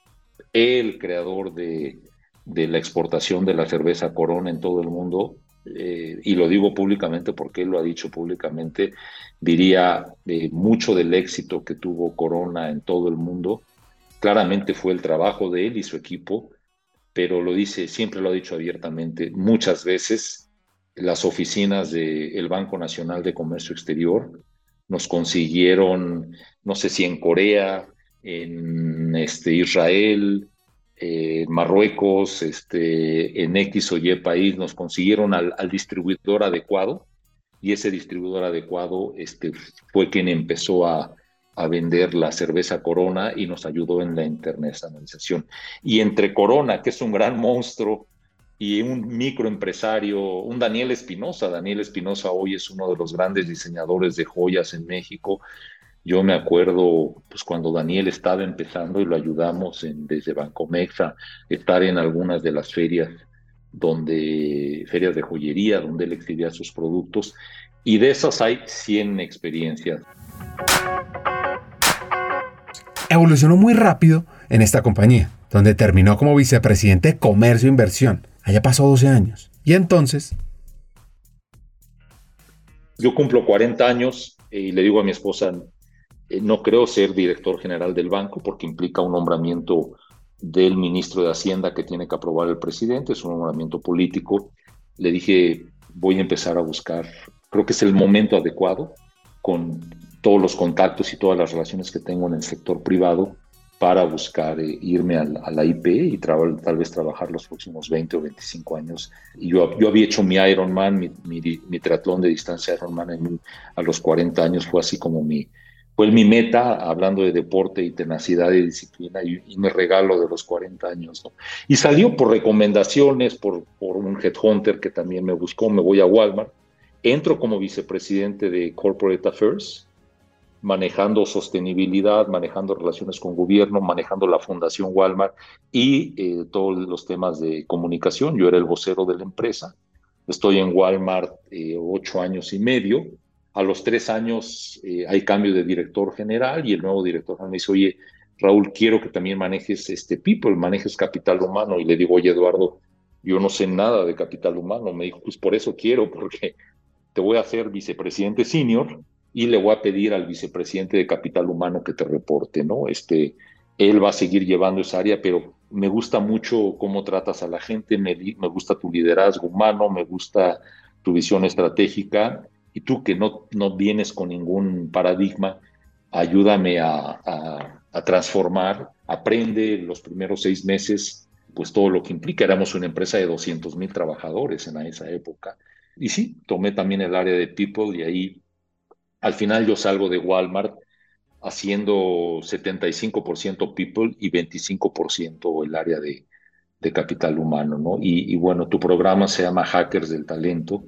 el creador de, la exportación de la cerveza Corona en todo el mundo, eh, y lo digo públicamente porque él lo ha dicho públicamente, diría eh, mucho del éxito que tuvo Corona en todo el mundo, claramente fue el trabajo de él y su equipo, pero lo dice, siempre lo ha dicho abiertamente, muchas veces las oficinas del Banco Nacional de Comercio Exterior nos consiguieron, no sé si en Corea, en este, Israel, eh, Marruecos, este, en X o Y país, nos consiguieron al, distribuidor adecuado y ese distribuidor adecuado este, fue quien empezó a, a, vender la cerveza Corona y nos ayudó en la internacionalización. Y entre Corona, que es un gran monstruo, y un microempresario, un Daniel Espinosa. Daniel Espinosa hoy es uno de los grandes diseñadores de joyas en México. Yo me acuerdo, pues cuando Daniel estaba empezando y lo ayudamos desde Bancomex a estar en algunas de las ferias donde, ferias de joyería, donde él exhibía sus productos, y de esas hay 100 experiencias. Evolucionó muy rápido en esta compañía, donde terminó como vicepresidente de Comercio e Inversión. Allá pasó 12 años. Y entonces... Yo cumplo 40 años y le digo a mi esposa, eh, no creo ser director general del banco porque implica un nombramiento del ministro de Hacienda que tiene que aprobar el presidente, es un nombramiento político. Le dije, voy a empezar a buscar, creo que es el momento adecuado, con todos los contactos y todas las relaciones que tengo en el sector privado, para buscar eh, irme a, la IP y tal vez trabajar los próximos 20 o 25 años. Y yo, yo había hecho mi Ironman, mi, mi, triatlón de distancia Ironman a los 40 años, fue así como mi, fue mi meta, hablando de deporte y tenacidad y disciplina, y, me regalo de los 40 años. Y salió por recomendaciones, por, por un headhunter que también me buscó, me voy a Walmart, entro como vicepresidente de Corporate Affairs, manejando sostenibilidad, manejando relaciones con gobierno, manejando la Fundación Walmart y eh, todos los temas de comunicación. Yo era el vocero de la empresa. Estoy en Walmart eh, ocho años y medio a los tres años eh, hay cambio de director general y el nuevo director general me dice, oye, Raúl, quiero que también manejes este people, manejes capital humano. Y le digo, oye, Eduardo, yo no sé nada de capital humano. Me dijo, pues por eso quiero, porque te voy a hacer vicepresidente senior y le voy a pedir al vicepresidente de capital humano que te reporte, ¿no? Este, él va a seguir llevando esa área, pero me gusta mucho cómo tratas a la gente, me, me gusta tu liderazgo humano, me gusta tu visión estratégica y tú que no, no vienes con ningún paradigma, ayúdame a, a, transformar, aprende los primeros seis meses, pues todo lo que implica. Éramos una empresa de 200 mil trabajadores en esa época. Y sí, tomé también el área de people y ahí al final yo salgo de Walmart haciendo 75% people y 25% el área de, de capital humano, ¿no? Y, y, bueno, tu programa se llama Hackers del Talento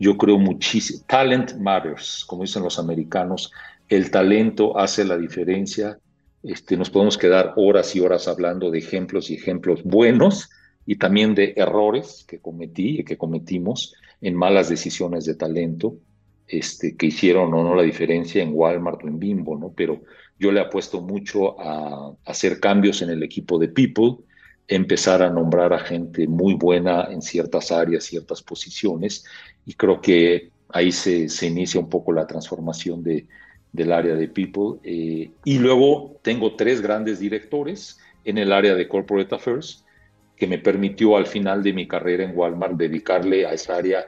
yo creo muchísimo. Talent matters, como dicen los americanos. El talento hace la diferencia. Este, nos podemos quedar horas y horas hablando de ejemplos y ejemplos buenos y también de errores que cometí y que cometimos en malas decisiones de talento este, que hicieron o no la diferencia en Walmart o en Bimbo, ¿no? Pero yo le apuesto mucho a hacer cambios en el equipo de People, empezar a nombrar a gente muy buena en ciertas áreas, ciertas posiciones, y creo que ahí se, inicia un poco la transformación de, del área de People. Eh, y luego tengo tres grandes directores en el área de Corporate Affairs, que me permitió al final de mi carrera en Walmart dedicarle a esa área.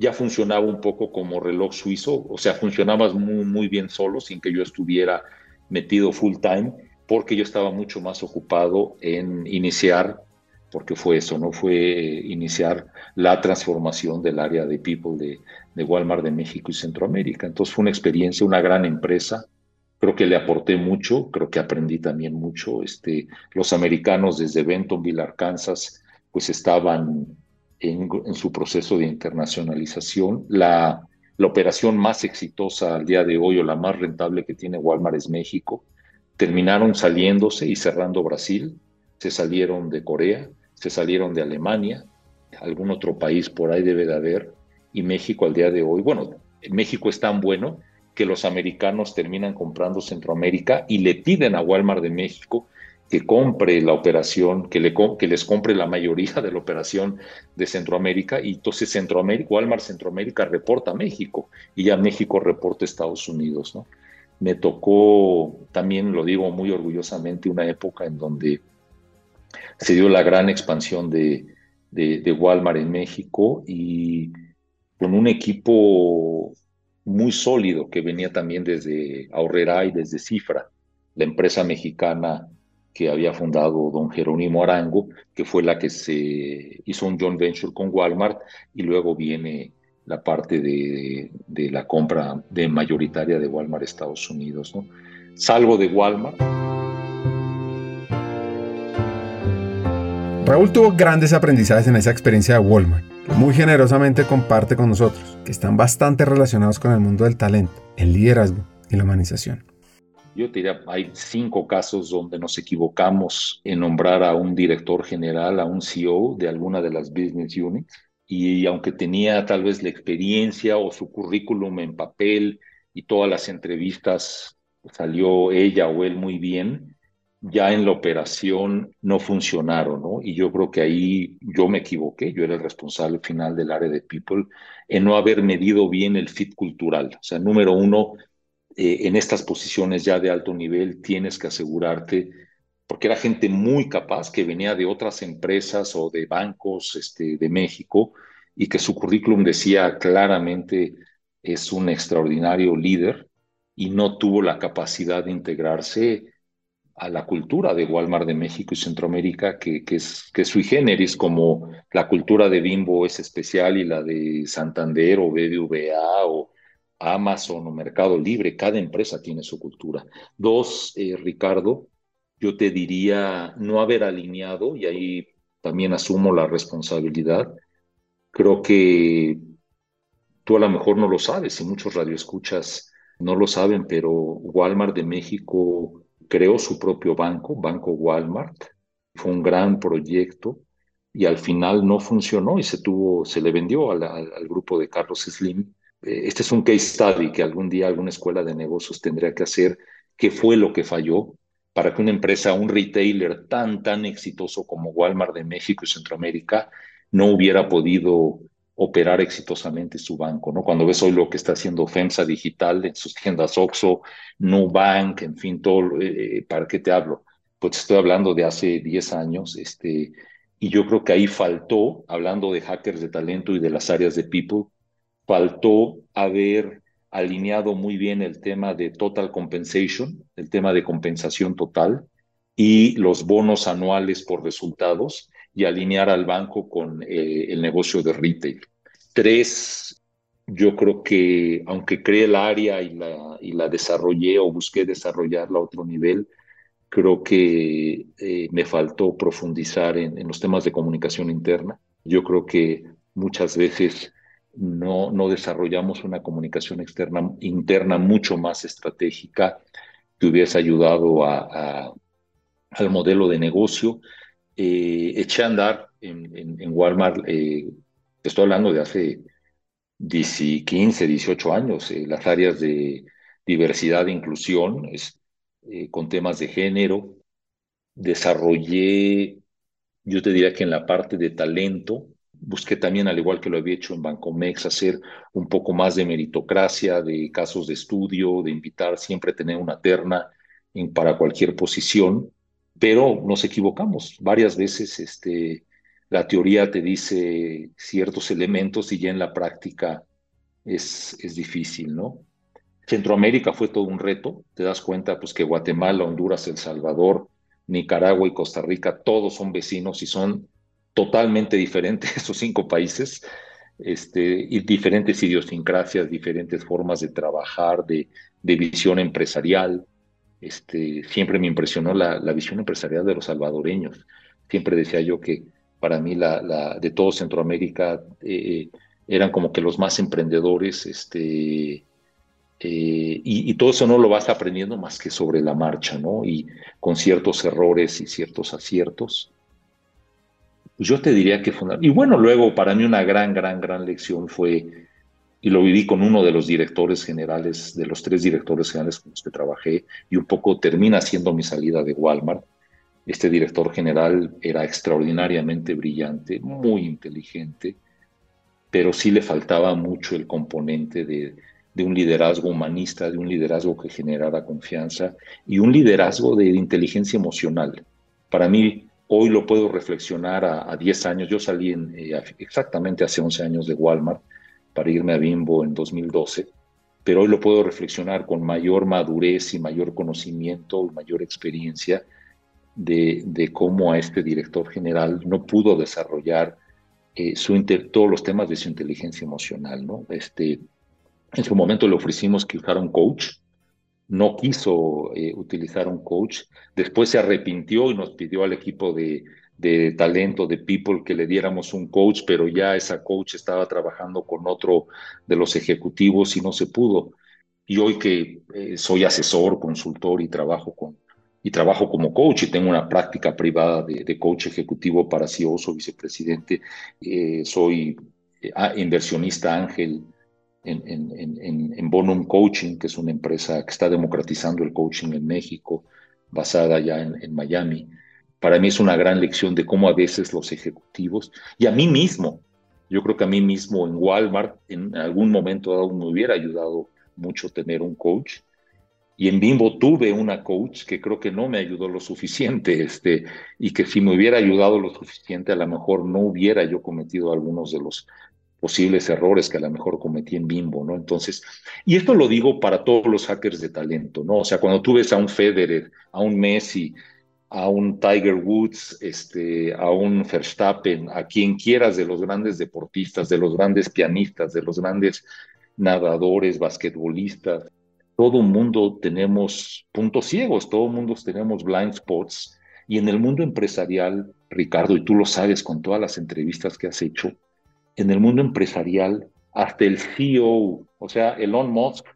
Ya funcionaba un poco como reloj suizo, o sea, funcionaba muy, muy bien solo, sin que yo estuviera metido full time porque yo estaba mucho más ocupado en iniciar, porque fue eso, ¿no? Fue iniciar la transformación del área de People de, de Walmart de México y Centroamérica. Entonces fue una experiencia, una gran empresa. Creo que le aporté mucho, creo que aprendí también mucho. Este, los americanos desde Bentonville, Arkansas, pues estaban en, su proceso de internacionalización. La, la operación más exitosa al día de hoy o la más rentable que tiene Walmart es México. Terminaron saliéndose y cerrando Brasil, se salieron de Corea, se salieron de Alemania, algún otro país por ahí debe de haber, y México al día de hoy, bueno, México es tan bueno que los americanos terminan comprando Centroamérica y le piden a Walmart de México que compre la operación, que, le, que les compre la mayoría de la operación de Centroamérica y entonces Centroamérica, Walmart Centroamérica reporta a México y ya México reporta a Estados Unidos, ¿no? Me tocó, también lo digo muy orgullosamente, una época en donde se dio la gran expansión de, de, Walmart en México y con un equipo muy sólido que venía también desde Aurrera y desde Cifra, la empresa mexicana que había fundado don Jerónimo Arango, que fue la que se hizo un joint venture con Walmart y luego viene la parte de, la compra de mayoritaria de Walmart Estados Unidos. ¿no? Salvo de Walmart. Raúl tuvo grandes aprendizajes en esa experiencia de Walmart, muy generosamente comparte con nosotros, que están bastante relacionados con el mundo del talento, el liderazgo y la humanización. Yo te diría, hay cinco casos donde nos equivocamos en nombrar a un director general, a un CEO de alguna de las business units, y aunque tenía tal vez la experiencia o su currículum en papel y todas las entrevistas salió ella o él muy bien, ya en la operación no funcionaron, ¿no? Y yo creo que ahí yo me equivoqué, yo era el responsable final del área de People, en no haber medido bien el fit cultural. O sea, número uno, eh, en estas posiciones ya de alto nivel tienes que asegurarte, porque era gente muy capaz que venía de otras empresas o de bancos este, de México y que su currículum decía claramente es un extraordinario líder y no tuvo la capacidad de integrarse a la cultura de Walmart de México y Centroamérica, que, que, es, que sui generis, como la cultura de Bimbo es especial y la de Santander o BBVA o Amazon o Mercado Libre, cada empresa tiene su cultura. Dos, eh, Ricardo, yo te diría no haber alineado, y ahí también asumo la responsabilidad. Creo que tú a lo mejor no lo sabes y muchos radioescuchas no lo saben, pero Walmart de México creó su propio banco, Banco Walmart. Fue un gran proyecto y al final no funcionó y se tuvo, se le vendió al, grupo de Carlos Slim este es un case study que algún día alguna escuela de negocios tendría que hacer, qué fue lo que falló para que una empresa, un retailer tan, tan exitoso como Walmart de México y Centroamérica no hubiera podido operar exitosamente su banco, ¿no? Cuando ves hoy lo que está haciendo FEMSA Digital en sus tiendas OXXO, Nubank, en fin, todo, eh, eh, ¿para qué te hablo? Pues estoy hablando de hace 10 años, este, y yo creo que ahí faltó, hablando de hackers de talento y de las áreas de people, faltó haber alineado muy bien el tema de total compensation, el tema de compensación total y los bonos anuales por resultados y alinear al banco con eh, el negocio de retail. Tres, yo creo que aunque creé el área y la, y la desarrollé o busqué desarrollarla a otro nivel, creo que eh, me faltó profundizar en, en los temas de comunicación interna. Yo creo que muchas veces no, desarrollamos una comunicación externa, interna mucho más estratégica que hubiese ayudado a, al modelo de negocio. Eh, eché a andar en, en, Walmart, eh, estoy hablando de hace 15, 18 años, eh, las áreas de diversidad e inclusión, eh, con temas de género. Desarrollé, yo te diría que en la parte de talento, busqué también, al igual que lo había hecho en Bancomex, hacer un poco más de meritocracia, de casos de estudio, de invitar siempre a tener una terna para cualquier posición, pero nos equivocamos. Varias veces este, la teoría te dice ciertos elementos y ya en la práctica es, es difícil, ¿no? Centroamérica fue todo un reto, te das cuenta pues que Guatemala, Honduras, El Salvador, Nicaragua y Costa Rica, todos son vecinos y son totalmente diferentes esos cinco países, este, y diferentes idiosincrasias, diferentes formas de trabajar, de, visión empresarial. Este, siempre me impresionó la, visión empresarial de los salvadoreños. Siempre decía yo que para mí la de todo Centroamérica eh, eran como que los más emprendedores, este, eh, y, y, todo eso no lo vas aprendiendo más que sobre la marcha, ¿no? Y con ciertos errores y ciertos aciertos. Yo te diría que fue Y bueno, luego para mí una gran, gran, gran lección fue, y lo viví con uno de los directores generales, de los tres directores generales con los que trabajé, y un poco termina siendo mi salida de Walmart, Este director general era extraordinariamente brillante, muy inteligente, pero sí le faltaba mucho el componente de, un liderazgo humanista, de un liderazgo que generara confianza y un liderazgo de inteligencia emocional. Para mí, hoy lo puedo reflexionar a, 10 años. Yo salí en, eh, exactamente hace 11 años de Walmart para irme a Bimbo en 2012, pero hoy lo puedo reflexionar con mayor madurez y mayor conocimiento y mayor experiencia de, cómo a este director general no pudo desarrollar eh, su todos los temas de su inteligencia emocional. ¿no? Este, en su momento le ofrecimos que usara un coach, no quiso eh, utilizar un coach, después se arrepintió y nos pidió al equipo de, de talento, de people, que le diéramos un coach, pero ya esa coach estaba trabajando con otro de los ejecutivos y no se pudo. Y hoy que eh, soy asesor, consultor y trabajo con, y trabajo como coach y tengo una práctica privada de, coach ejecutivo para CEOs o vicepresidente. Eh, soy eh, inversionista ángel en, en, en, Bonum Coaching, que es una empresa que está democratizando el coaching en México, basada ya en, Miami. Para mí es una gran lección de cómo a veces los ejecutivos, y a mí mismo, yo creo que a mí mismo en Walmart, en algún momento dado me hubiera ayudado mucho tener un coach, y en Bimbo tuve una coach que creo que no me ayudó lo suficiente, este, y que si me hubiera ayudado lo suficiente, a lo mejor no hubiera yo cometido algunos de los posibles errores que a lo mejor cometí en Bimbo, ¿no? Entonces, y esto lo digo para todos los hackers de talento, ¿no? O sea, cuando tú ves a un Federer, a un Messi, a un Tiger Woods, este, a un Verstappen, a quien quieras de los grandes deportistas, de los grandes pianistas, de los grandes nadadores, basquetbolistas, todo mundo tenemos puntos ciegos, todo mundo tenemos blind spots. Y en el mundo empresarial, Ricardo, y tú lo sabes con todas las entrevistas que has hecho, en el mundo empresarial, hasta el CEO, o sea, Elon Musk,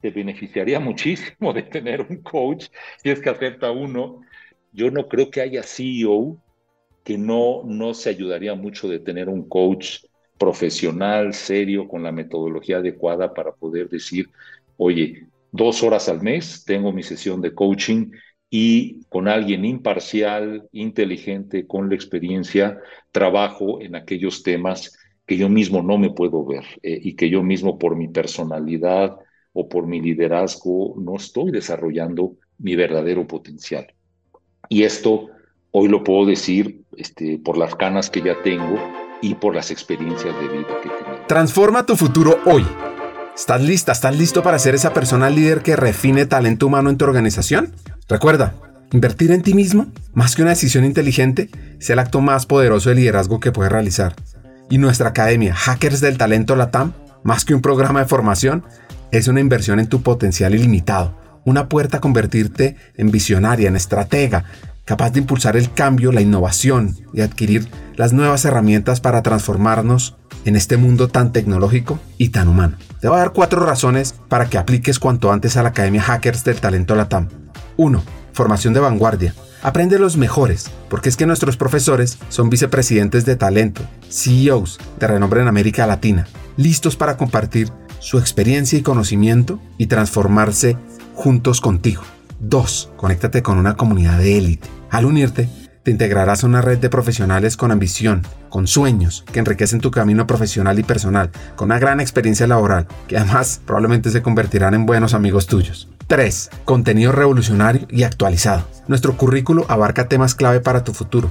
te beneficiaría muchísimo de tener un coach si es que acepta uno. Yo no creo que haya CEO que no, no se ayudaría mucho de tener un coach profesional, serio, con la metodología adecuada para poder decir, oye, dos horas al mes tengo mi sesión de coaching y con alguien imparcial, inteligente, con la experiencia, trabajo en aquellos temas que yo mismo no me puedo ver eh, y que yo mismo por mi personalidad o por mi liderazgo no estoy desarrollando mi verdadero potencial. Y esto hoy lo puedo decir este, por las canas que ya tengo y por las experiencias de vida que tengo. Transforma tu futuro hoy ¿Estás lista? ¿Estás listo para ser esa persona líder que refine talento humano en tu organización? Recuerda, invertir en ti mismo, más que una decisión inteligente, es el acto más poderoso de liderazgo que puedes realizar. Y nuestra academia, Hackers del Talento Latam, más que un programa de formación, es una inversión en tu potencial ilimitado, una puerta a convertirte en visionaria, en estratega, capaz de impulsar el cambio, la innovación y adquirir las nuevas herramientas para transformarnos en este mundo tan tecnológico y tan humano. Te voy a dar cuatro razones para que apliques cuanto antes a la Academia Hackers del Talento Latam. 1. Formación de vanguardia. Aprende los mejores, porque es que nuestros profesores son vicepresidentes de talento, CEOs de renombre en América Latina, listos para compartir su experiencia y conocimiento y transformarse juntos contigo. 2. Conéctate con una comunidad de élite. Al unirte, te integrarás a una red de profesionales con ambición, con sueños, que enriquecen tu camino profesional y personal, con una gran experiencia laboral, que además probablemente se convertirán en buenos amigos tuyos. 3. Contenido revolucionario y actualizado. Nuestro currículo abarca temas clave para tu futuro,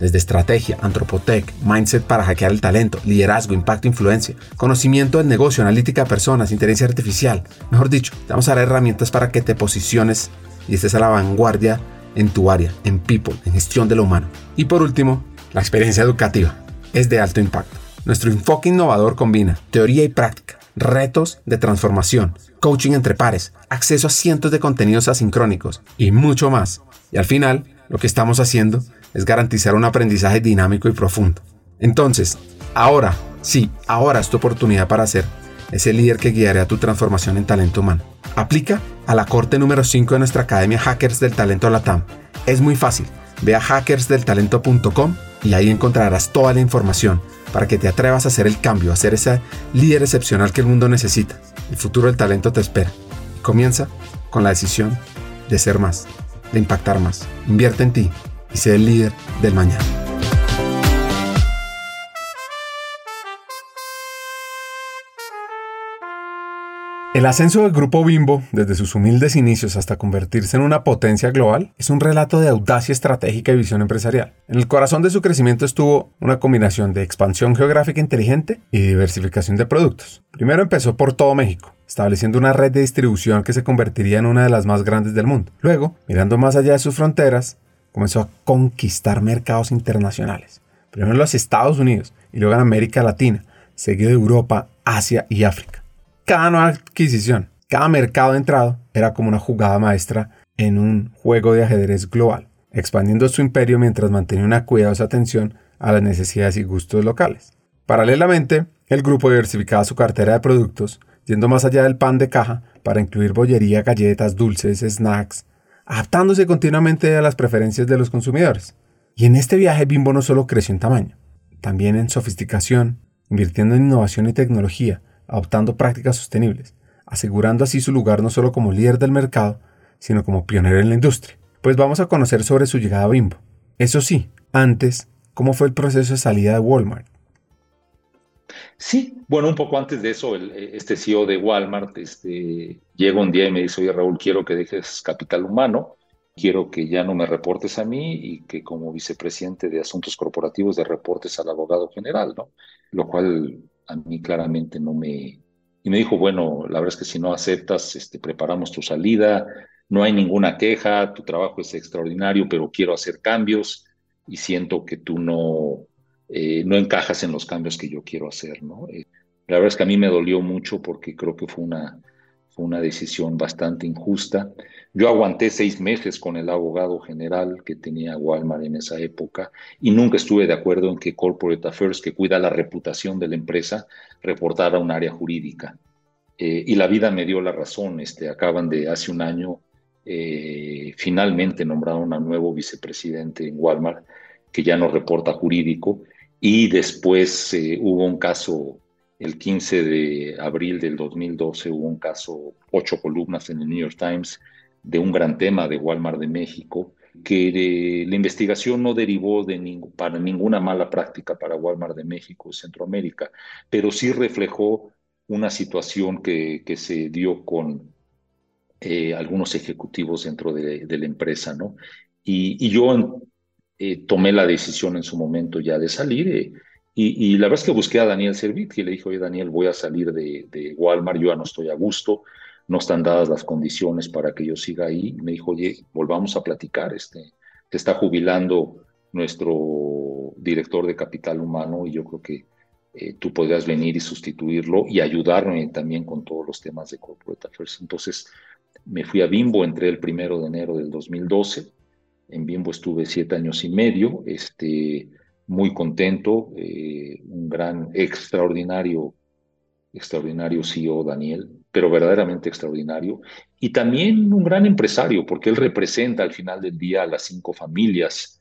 desde estrategia, antropotec, mindset para hackear el talento, liderazgo, impacto, influencia, conocimiento del negocio, analítica de personas, inteligencia artificial. Mejor dicho, te vamos a dar herramientas para que te posiciones y estés a la vanguardia en tu área, en people, en gestión de lo humano. Y por último, la experiencia educativa es de alto impacto. Nuestro enfoque innovador combina teoría y práctica, retos de transformación, coaching entre pares, acceso a cientos de contenidos asincrónicos y mucho más. Y al final, lo que estamos haciendo es garantizar un aprendizaje dinámico y profundo. Entonces, ahora, sí, ahora es tu oportunidad para ser ese líder que guiará tu transformación en talento humano. Aplica a la corte número 5 de nuestra Academia Hackers del Talento Latam. Es muy fácil. Ve a hackersdeltalento.com y ahí encontrarás toda la información para que te atrevas a hacer el cambio, a ser ese líder excepcional que el mundo necesita. El futuro del talento te espera. Comienza con la decisión de ser más, de impactar más. Invierte en ti y sé el líder del mañana. El ascenso del grupo Bimbo, desde sus humildes inicios hasta convertirse en una potencia global, es un relato de audacia estratégica y visión empresarial. En el corazón de su crecimiento estuvo una combinación de expansión geográfica inteligente y diversificación de productos. Primero empezó por todo México, estableciendo una red de distribución que se convertiría en una de las más grandes del mundo. Luego, mirando más allá de sus fronteras, comenzó a conquistar mercados internacionales. Primero en los Estados Unidos y luego en América Latina, seguido de Europa, Asia y África cada nueva adquisición, cada mercado entrado era como una jugada maestra en un juego de ajedrez global, expandiendo su imperio mientras mantenía una cuidadosa atención a las necesidades y gustos locales. Paralelamente, el grupo diversificaba su cartera de productos, yendo más allá del pan de caja para incluir bollería, galletas, dulces, snacks, adaptándose continuamente a las preferencias de los consumidores. Y en este viaje Bimbo no solo creció en tamaño, también en sofisticación, invirtiendo en innovación y tecnología, adoptando prácticas sostenibles, asegurando así su lugar no solo como líder del mercado, sino como pionero en la industria. Pues vamos a conocer sobre su llegada a Bimbo. Eso sí, antes, ¿cómo fue el proceso de salida de Walmart? Sí, bueno, un poco antes de eso, este CEO de Walmart este, llega un día y me dice, oye Raúl, quiero que dejes capital humano, quiero que ya no me reportes a mí y que como vicepresidente de asuntos corporativos de reportes al abogado general, ¿no? Lo cual a mí claramente no me... Y me dijo, bueno, la verdad es que si no aceptas, este, preparamos tu salida, no hay ninguna queja, tu trabajo es extraordinario, pero quiero hacer cambios y siento que tú no, eh, no encajas en los cambios que yo quiero hacer, ¿no? Eh, la verdad es que a mí me dolió mucho porque creo que fue una, fue una decisión bastante injusta. Yo aguanté seis meses con el abogado general que tenía Walmart en esa época y nunca estuve de acuerdo en que Corporate Affairs, que cuida la reputación de la empresa, reportara un área jurídica. Eh, y la vida me dio la razón. Este, acaban de hace un año eh, finalmente nombraron a un nuevo vicepresidente en Walmart que ya no reporta jurídico y después eh, hubo un caso el 15 de abril del 2012 hubo un caso, ocho columnas en el New York Times, de un gran tema de Walmart de México, que la investigación no derivó de para ninguna mala práctica para Walmart de México y Centroamérica, pero sí reflejó una situación que, se dio con eh, algunos ejecutivos dentro de, la empresa, ¿no? Y, yo eh, tomé la decisión en su momento ya de salir. Eh, y, la verdad es que busqué a Daniel Servit y le dije, oye Daniel, voy a salir de, de, Walmart, yo ya no estoy a gusto, no están dadas las condiciones para que yo siga ahí. Me dijo, oye, volvamos a platicar, este, se está jubilando nuestro director de capital humano y yo creo que eh, tú podrías venir y sustituirlo y ayudarme también con todos los temas de corporate affairs. Entonces me fui a Bimbo, entré el primero de enero del 2012. En Bimbo estuve siete años y medio. Este, muy contento, eh, un gran, extraordinario, extraordinario CEO Daniel, pero verdaderamente extraordinario, y también un gran empresario, porque él representa al final del día a las cinco familias,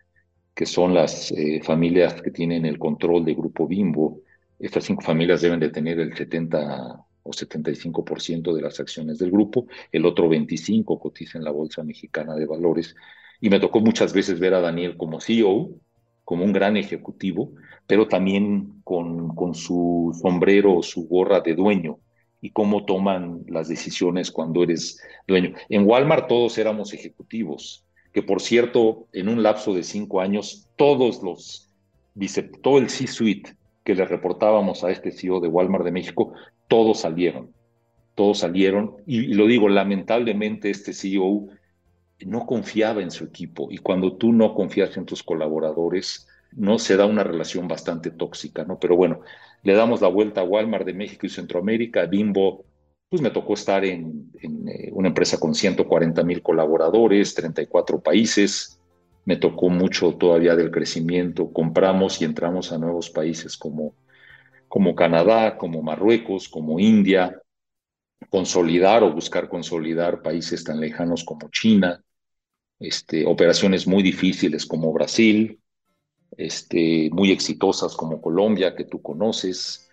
que son las eh, familias que tienen el control de Grupo Bimbo. Estas cinco familias deben de tener el 70 o 75% de las acciones del grupo, el otro 25% cotiza en la Bolsa Mexicana de Valores, y me tocó muchas veces ver a Daniel como CEO, como un gran ejecutivo, pero también con, con su sombrero o su gorra de dueño y cómo toman las decisiones cuando eres dueño. En Walmart todos éramos ejecutivos, que por cierto, en un lapso de cinco años, todos los, todo el C-suite que le reportábamos a este CEO de Walmart de México, todos salieron, todos salieron, y, y lo digo, lamentablemente este CEO no confiaba en su equipo y cuando tú no confías en tus colaboradores, no se da una relación bastante tóxica, ¿no? Pero bueno, le damos la vuelta a Walmart de México y Centroamérica, Bimbo, pues me tocó estar en, eh, una empresa con 140 mil colaboradores, 34 países, me tocó mucho todavía del crecimiento, compramos y entramos a nuevos países como, como Canadá, como Marruecos, como India, consolidar o buscar consolidar países tan lejanos como China, este, operaciones muy difíciles como Brasil, este, muy exitosas como Colombia, que tú conoces,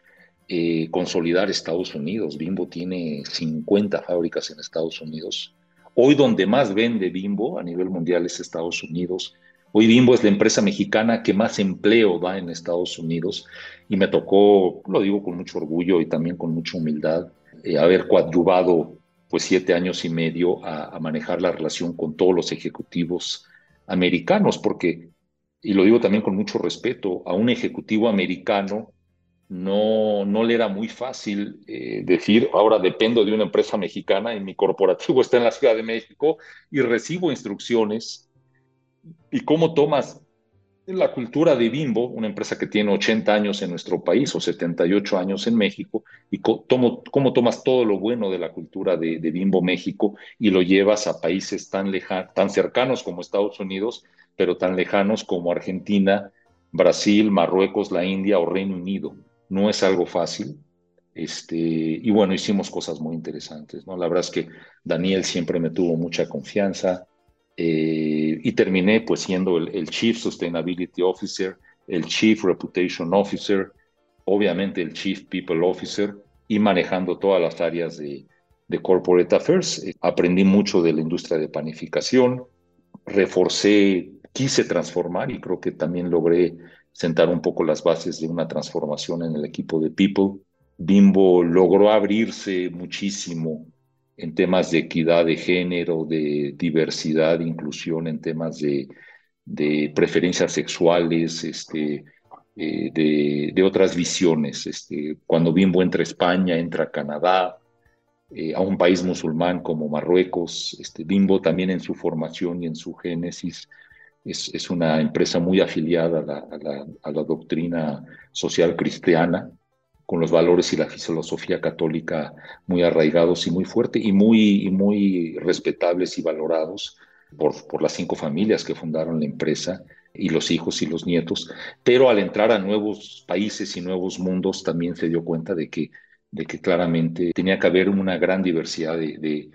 eh, consolidar Estados Unidos. Bimbo tiene 50 fábricas en Estados Unidos. Hoy donde más vende Bimbo a nivel mundial es Estados Unidos, Hoy Bimbo es la empresa mexicana que más empleo da en Estados Unidos y me tocó, lo digo con mucho orgullo y también con mucha humildad, eh, haber coadyuvado pues siete años y medio a, a, manejar la relación con todos los ejecutivos americanos, porque, y lo digo también con mucho respeto, a un ejecutivo americano no, no le era muy fácil eh, decir, ahora dependo de una empresa mexicana y mi corporativo está en la Ciudad de México y recibo instrucciones. ¿Y cómo tomas la cultura de Bimbo, una empresa que tiene 80 años en nuestro país o 78 años en México, y cómo, cómo tomas todo lo bueno de la cultura de, Bimbo México y lo llevas a países tan, tan cercanos como Estados Unidos, pero tan lejanos como Argentina, Brasil, Marruecos, la India o Reino Unido? no es algo fácil. Este, y bueno, hicimos cosas muy interesantes, ¿no? La verdad es que Daniel siempre me tuvo mucha confianza eh, y terminé pues siendo el, Chief Sustainability Officer, el Chief Reputation Officer, obviamente el Chief People Officer y manejando todas las áreas de, de Corporate Affairs. Aprendí mucho de la industria de panificación, reforcé, quise transformar y creo que también logré sentar un poco las bases de una transformación en el equipo de People. Bimbo logró abrirse muchísimo en temas de equidad de género, de diversidad, inclusión, en temas de, preferencias sexuales, este, eh, de, otras visiones. Este, cuando Bimbo entra a España, entra a Canadá, eh, a un país musulmán como Marruecos, este, Bimbo también en su formación y en su génesis es, una empresa muy afiliada a la, doctrina social cristiana, con los valores y la filosofía católica muy arraigados y muy fuertes y muy, muy respetables y valorados por, por las cinco familias que fundaron la empresa y los hijos y los nietos, pero al entrar a nuevos países y nuevos mundos también se dio cuenta de que, de que claramente tenía que haber una gran diversidad de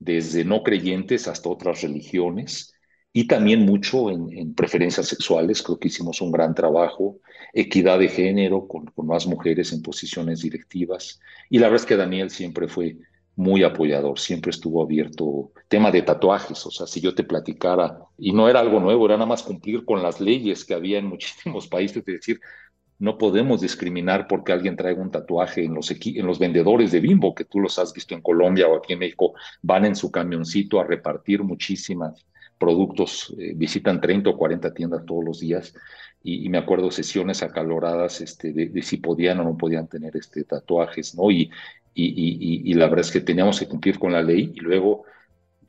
desde no creyentes hasta otras religiones, y también mucho en, preferencias sexuales. Creo que hicimos un gran trabajo, equidad de género con, más mujeres en posiciones directivas. Y la verdad es que Daniel siempre fue muy apoyador, siempre estuvo abierto. Tema de tatuajes, o sea, si yo te platicara, y no era algo nuevo, era nada más cumplir con las leyes que había en muchísimos países, es decir, no podemos discriminar porque alguien traiga un tatuaje en los, en los vendedores de bimbo, que tú los has visto en Colombia o aquí en México, van en su camioncito a repartir muchísimas productos, eh, visitan 30 o 40 tiendas todos los días y, me acuerdo sesiones acaloradas este, de, si podían o no podían tener este, tatuajes, ¿no? Y, y, y, la verdad es que teníamos que cumplir con la ley y luego,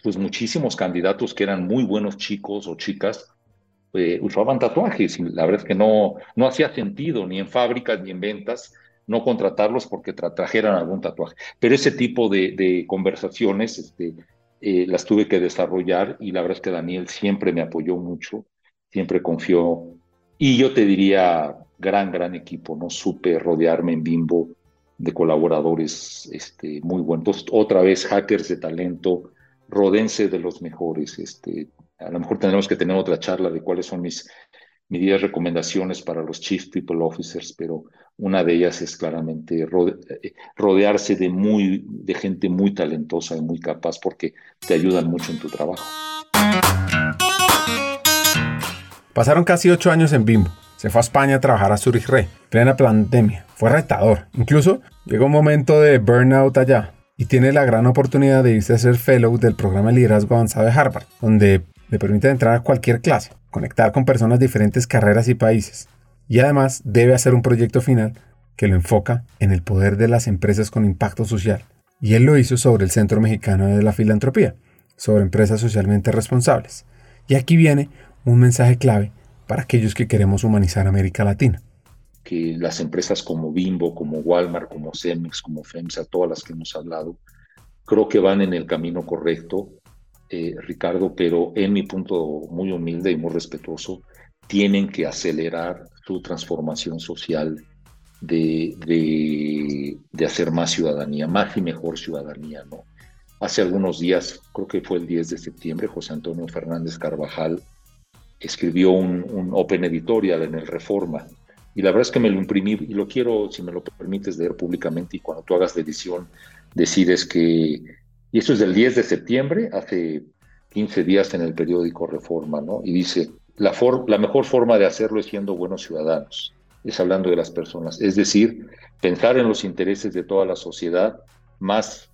pues muchísimos candidatos que eran muy buenos chicos o chicas eh, usaban tatuajes y la verdad es que no, no hacía sentido ni en fábricas ni en ventas no contratarlos porque trajeran algún tatuaje. Pero ese tipo de, de conversaciones este, eh, las tuve que desarrollar y la verdad es que Daniel siempre me apoyó mucho, siempre confió. Y yo te diría, gran, gran equipo, ¿no? Supe rodearme en Bimbo de colaboradores este, muy buenos. otra vez, hackers de talento, rodense de los mejores. Este, a lo mejor tendremos que tener otra charla de cuáles son mis, mis 10 recomendaciones para los Chief People Officers, pero una de ellas es claramente eh, rodearse de, muy, de gente muy talentosa y muy capaz porque te ayudan mucho en tu trabajo. Pasaron casi ocho años en Bimbo. Se fue a España a trabajar a Zurich Re, plena pandemia. Fue retador. Incluso llegó un momento de burnout allá y tiene la gran oportunidad de irse a ser fellow del programa de liderazgo avanzado de Harvard, donde le permite entrar a cualquier clase, conectar con personas de diferentes carreras y países, y además debe hacer un proyecto final que lo enfoca en el poder de las empresas con impacto social. Y él lo hizo sobre el Centro Mexicano de la Filantropía, sobre empresas socialmente responsables. Y aquí viene un mensaje clave para aquellos que queremos humanizar América Latina. Que las empresas como Bimbo, como Walmart, como Cemex, como FEMSA, todas las que hemos hablado, creo que van en el camino correcto, eh, Ricardo, pero en mi punto muy humilde y muy respetuoso, tienen que acelerar su transformación social de, de, hacer más ciudadanía, más y mejor ciudadanía, ¿no? Hace algunos días, creo que fue el 10 de septiembre, José Antonio Fernández Carvajal escribió un, un Open Editorial en el Reforma, y la verdad es que me lo imprimí y lo quiero, si me lo permites, leer públicamente, y cuando tú hagas la edición, decides que, y eso es del 10 de septiembre, hace 15 días en el periódico Reforma, ¿no? Y dice, la, mejor forma de hacerlo es siendo buenos ciudadanos, es hablando de las personas, es decir, pensar en los intereses de toda la sociedad más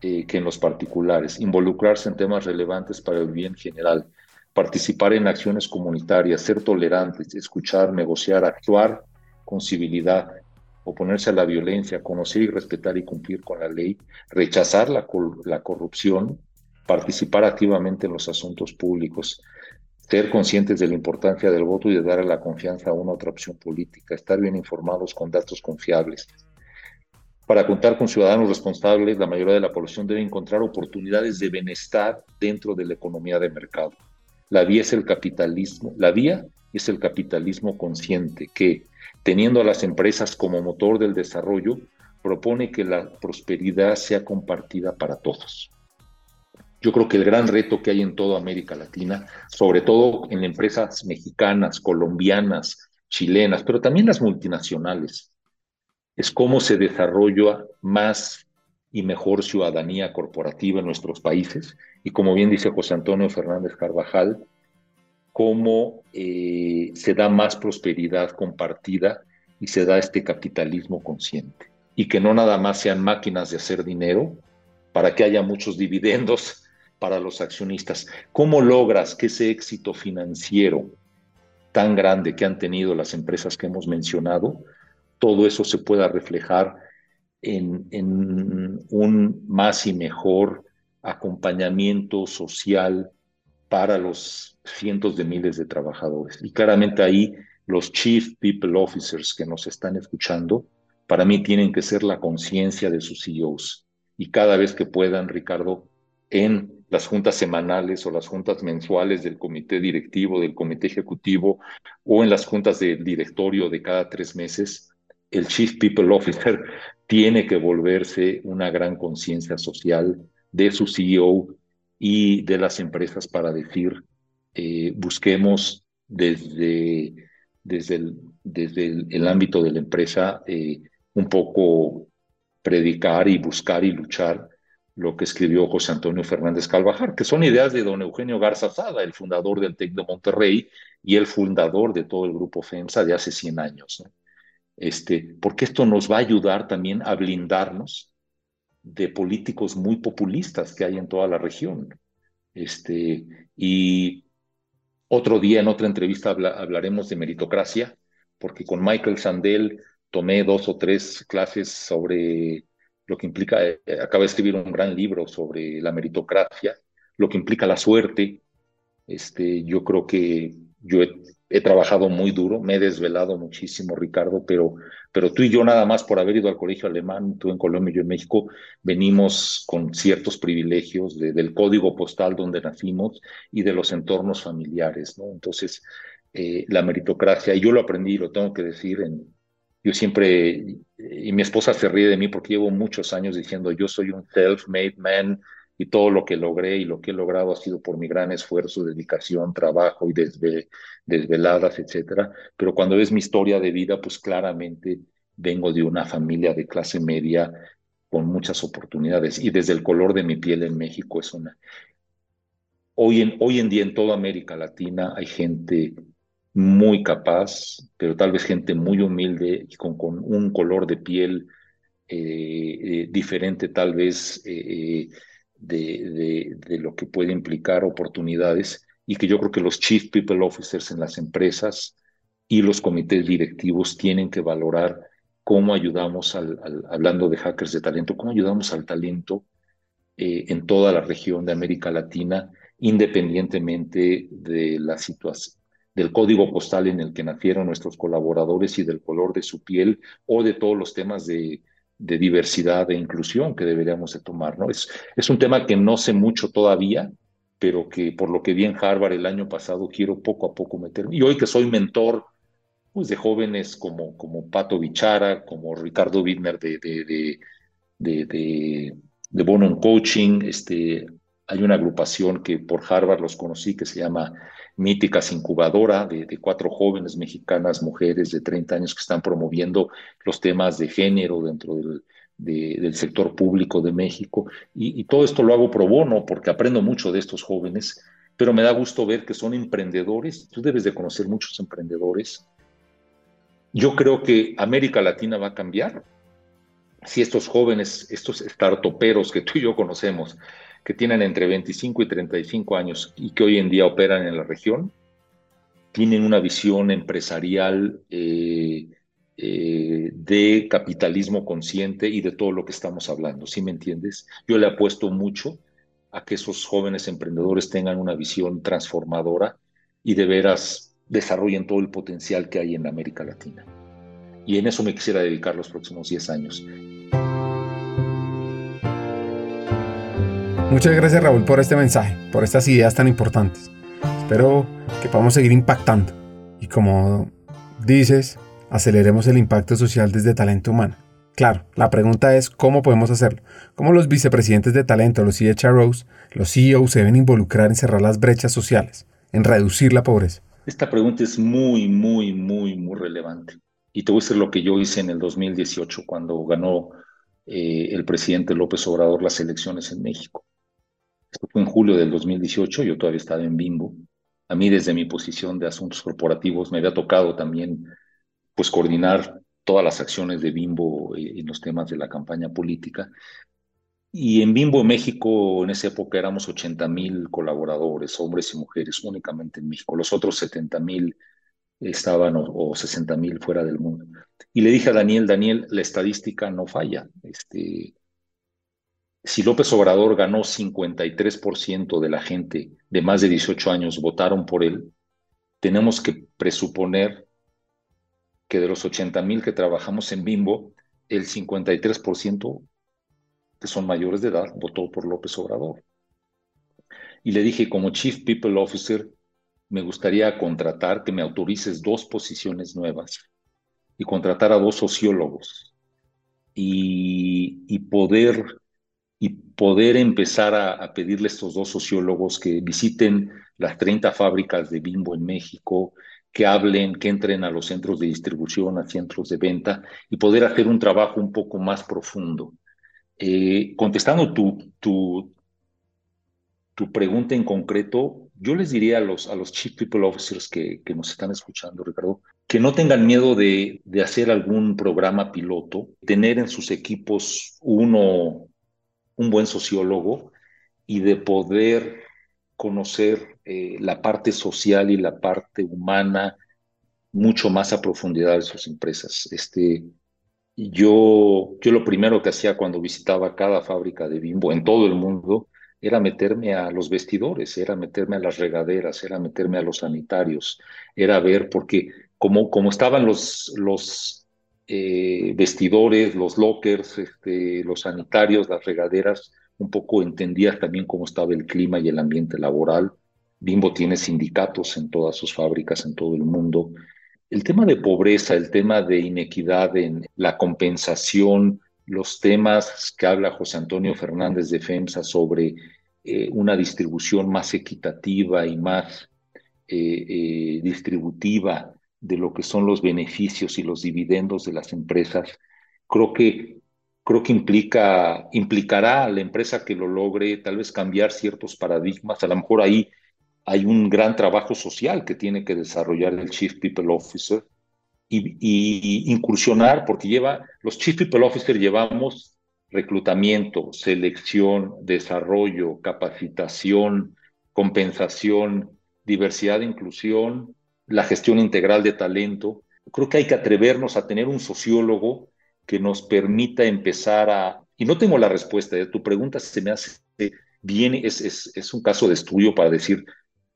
eh, que en los particulares, involucrarse en temas relevantes para el bien general, participar en acciones comunitarias, ser tolerantes, escuchar, negociar, actuar con civilidad, oponerse a la violencia, conocer y respetar y cumplir con la ley, rechazar la, la corrupción, participar activamente en los asuntos públicos, ser conscientes de la importancia del voto y de darle la confianza a una otra opción política, estar bien informados con datos confiables. Para contar con ciudadanos responsables, la mayoría de la población debe encontrar oportunidades de bienestar dentro de la economía de mercado. La vía es el capitalismo, la vía es el capitalismo consciente que, teniendo a las empresas como motor del desarrollo, propone que la prosperidad sea compartida para todos. Yo creo que el gran reto que hay en toda América Latina, sobre todo en empresas mexicanas, colombianas, chilenas, pero también las multinacionales, es cómo se desarrolla más y mejor ciudadanía corporativa en nuestros países. Y como bien dice José Antonio Fernández Carvajal, cómo eh, se da más prosperidad compartida y se da este capitalismo consciente. Y que no nada más sean máquinas de hacer dinero para que haya muchos dividendos para los accionistas. ¿Cómo logras que ese éxito financiero tan grande que han tenido las empresas que hemos mencionado, todo eso se pueda reflejar en, en un más y mejor acompañamiento social para los cientos de miles de trabajadores. Y claramente ahí los Chief People Officers que nos están escuchando, para mí tienen que ser la conciencia de sus CEOs. Y cada vez que puedan, Ricardo, en las juntas semanales o las juntas mensuales del comité directivo, del comité ejecutivo o en las juntas del directorio de cada tres meses, el Chief People Officer tiene que volverse una gran conciencia social de su CEO y de las empresas para decir, eh, busquemos desde, desde, el, desde el, ámbito de la empresa eh, un poco predicar y buscar y luchar lo que escribió José Antonio Fernández Calvajar, que son ideas de don Eugenio Garza Sada, el fundador del TEC de Monterrey y el fundador de todo el grupo FEMSA de hace 100 años. Este, porque esto nos va a ayudar también a blindarnos de políticos muy populistas que hay en toda la región. Este, y otro día en otra entrevista hablaremos de meritocracia, porque con Michael Sandel tomé dos o tres clases sobre lo que implica, eh, acaba de escribir un gran libro sobre la meritocracia, lo que implica la suerte. Este, yo creo que yo he, trabajado muy duro, me he desvelado muchísimo, Ricardo, pero, pero tú y yo nada más por haber ido al colegio alemán, tú en Colombia y yo en México, venimos con ciertos privilegios del código postal donde nacimos y de los entornos familiares, ¿no? Entonces, eh, la meritocracia, y yo lo aprendí, lo tengo que decir yo siempre, y mi esposa se ríe de mí porque llevo muchos años diciendo, yo soy un self-made man y todo lo que logré y lo que he logrado ha sido por mi gran esfuerzo, dedicación, trabajo y desveladas, etcétera. Pero cuando ves mi historia de vida, pues claramente vengo de una familia de clase media con muchas oportunidades y desde el color de mi piel en México es una. Hoy en, hoy en día en toda América Latina hay gente muy capaz, pero tal vez gente muy humilde y con, con un color de piel eh, eh, diferente tal vez eh, de, de, lo que puede implicar oportunidades y que yo creo que los Chief People Officers en las empresas y los comités directivos tienen que valorar cómo ayudamos, al, hablando de hackers de talento, cómo ayudamos al talento en toda la región de América Latina, independientemente de la situación del código postal en el que nacieron nuestros colaboradores y del color de su piel o de todos los temas de, diversidad e inclusión que deberíamos de tomar. ¿no? Es, es un tema que no sé mucho todavía, pero que por lo que vi en Harvard el año pasado quiero poco a poco meterme. Y hoy que soy mentor pues, de jóvenes como, como Pato Bichara, como Ricardo Widmer de, de, de, de, de Bono Coaching, este, hay una agrupación que por Harvard los conocí que se llama Míticas Incubadora, de, cuatro jóvenes mexicanas, mujeres de 30 años que están promoviendo los temas de género dentro del, sector público de México. Y, todo esto lo hago pro bono porque aprendo mucho de estos jóvenes, pero me da gusto ver que son emprendedores. Tú debes de conocer muchos emprendedores. Yo creo que América Latina va a cambiar si estos jóvenes, estos startuperos que tú y yo conocemos, que tienen entre 25 y 35 años y que hoy en día operan en la región, tienen una visión empresarial eh, eh, de capitalismo consciente y de todo lo que estamos hablando, ¿sí me entiendes? Yo le apuesto mucho a que esos jóvenes emprendedores tengan una visión transformadora y de veras desarrollen todo el potencial que hay en América Latina. Y en eso me quisiera dedicar los próximos 10 años. Muchas gracias Raúl por este mensaje, por estas ideas tan importantes. Espero que podamos seguir impactando y como dices, aceleremos el impacto social desde talento humano. Claro, la pregunta es cómo podemos hacerlo. ¿Cómo los vicepresidentes de talento, los CHROs, los CEOs se deben involucrar en cerrar las brechas sociales, en reducir la pobreza? Esta pregunta es muy, muy, muy, muy relevante. Y te voy a decir lo que yo hice en el 2018 cuando ganó eh, el presidente López Obrador las elecciones en México. Esto fue en julio del 2018, yo todavía estaba en Bimbo. A mí desde mi posición de asuntos corporativos me había tocado también pues coordinar todas las acciones de Bimbo eh, en los temas de la campaña política. Y en Bimbo México en esa época éramos 80 mil colaboradores, hombres y mujeres, únicamente en México. Los otros 70 mil estaban o, o 60 mil fuera del mundo. Y le dije a Daniel, Daniel, la estadística no falla. Este, si López Obrador ganó 53% de la gente de más de 18 años votaron por él, tenemos que presuponer que de los 80 mil que trabajamos en Bimbo, el 53% que son mayores de edad votó por López Obrador. Y le dije, como Chief People Officer, me gustaría contratar, que me autorices dos posiciones nuevas y contratar a dos sociólogos y, y poder y poder empezar a, a, pedirle a estos dos sociólogos que visiten las 30 fábricas de Bimbo en México, que hablen, que entren a los centros de distribución, a centros de venta y poder hacer un trabajo un poco más profundo. Eh, contestando tu, tu, tu pregunta en concreto, yo les diría a los, a los Chief People Officers que, que nos están escuchando, Ricardo, que no tengan miedo de, de hacer algún programa piloto, tener en sus equipos uno un buen sociólogo y de poder conocer eh, la parte social y la parte humana mucho más a profundidad de sus empresas. Este, yo, yo lo primero que hacía cuando visitaba cada fábrica de bimbo en todo el mundo era meterme a los vestidores, era meterme a las regaderas, era meterme a los sanitarios, era ver, porque como, como estaban los, los eh, vestidores, los lockers, este, los sanitarios, las regaderas, un poco entendías también cómo estaba el clima y el ambiente laboral. Bimbo tiene sindicatos en todas sus fábricas en todo el mundo. El tema de pobreza, el tema de inequidad en la compensación, los temas que habla José Antonio Fernández de FEMSA sobre eh, una distribución más equitativa y más eh, distributiva de lo que son los beneficios y los dividendos de las empresas, creo que, creo que implica, implicará a la empresa que lo logre tal vez cambiar ciertos paradigmas. A lo mejor ahí hay un gran trabajo social que tiene que desarrollar el Chief People Officer y, incursionar, porque lleva, los Chief People Officer llevamos reclutamiento, selección, desarrollo, capacitación, compensación, diversidad e inclusión, la gestión integral de talento. Creo que hay que atrevernos a tener un sociólogo que nos permita empezar a, y no tengo la respuesta, ¿eh? tu pregunta se me hace bien, es, es, es, un caso de estudio para decir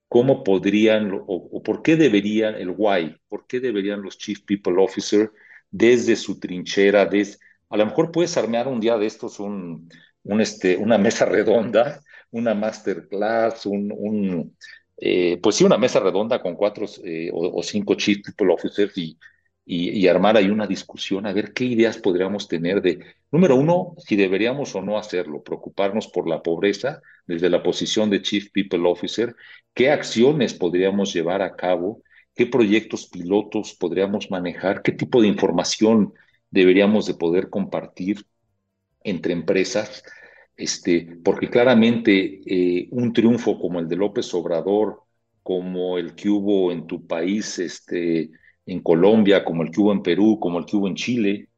cómo podrían o, por qué deberían, el why, por qué deberían los Chief People Officer desde su trinchera, desde, a lo mejor puedes armar un día de estos un, un este, una mesa redonda, una masterclass, un, un eh, pues sí, una mesa redonda con cuatro eh, o, cinco chief people officers y, y, y, armar ahí una discusión a ver qué ideas podríamos tener de, número uno, si deberíamos o no hacerlo, preocuparnos por la pobreza desde la posición de chief people officer, qué acciones podríamos llevar a cabo, qué proyectos pilotos podríamos manejar, qué tipo de información deberíamos de poder compartir entre empresas Este, porque claramente eh, un triunfo como el de López Obrador, como el que hubo en tu país, este, en Colombia, como el que hubo en Perú, como el que hubo en Chile,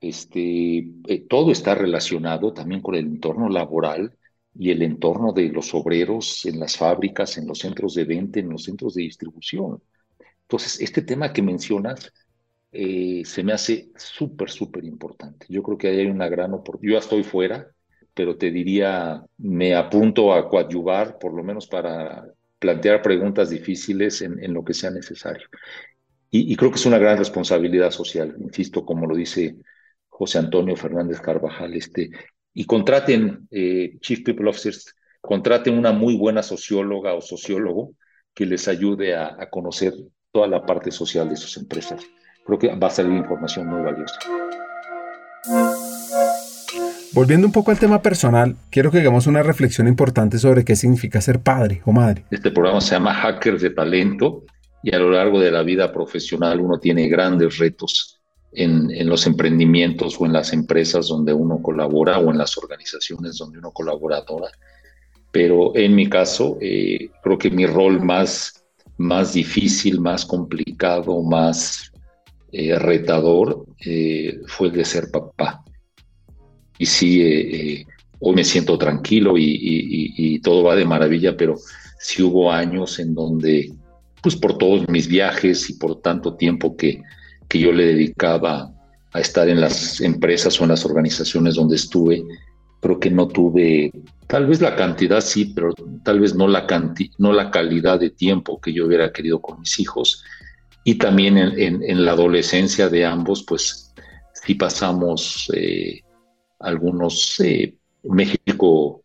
este, eh, todo está relacionado también con el entorno laboral y el entorno de los obreros en las fábricas, en los centros de venta, en los centros de distribución. Entonces, este tema que mencionas eh, se me hace súper, súper importante. Yo creo que ahí hay una gran oportunidad. Yo ya estoy fuera, pero te diría, me apunto a coadyuvar, por lo menos para plantear preguntas difíciles en, lo que sea necesario. Y, y, creo que es una gran responsabilidad social, insisto, como lo dice José Antonio Fernández Carvajal, este, y contraten, eh, Chief People Officers, contraten una muy buena socióloga o sociólogo que les ayude a, a conocer toda la parte social de sus empresas. Creo que va a salir información muy valiosa. Volviendo un poco al tema personal, quiero que hagamos una reflexión importante sobre qué significa ser padre o madre. Este programa se llama Hackers de Talento y a lo largo de la vida profesional uno tiene grandes retos en, los emprendimientos o en las empresas donde uno colabora o en las organizaciones donde uno colaboradora. Pero en mi caso, eh, creo que mi rol más, más difícil, más complicado, más eh, retador eh, fue el de ser papá. Y sí, hoy me siento tranquilo y, todo va de maravilla, pero sí hubo años en donde, pues por todos mis viajes y por tanto tiempo que, que yo le dedicaba a estar en las empresas o en las organizaciones donde estuve, creo que no tuve, tal vez la cantidad sí, pero tal vez no la, no la calidad de tiempo que yo hubiera querido con mis hijos. Y también en, la adolescencia de ambos, pues sí pasamos eh, algunos, eh, México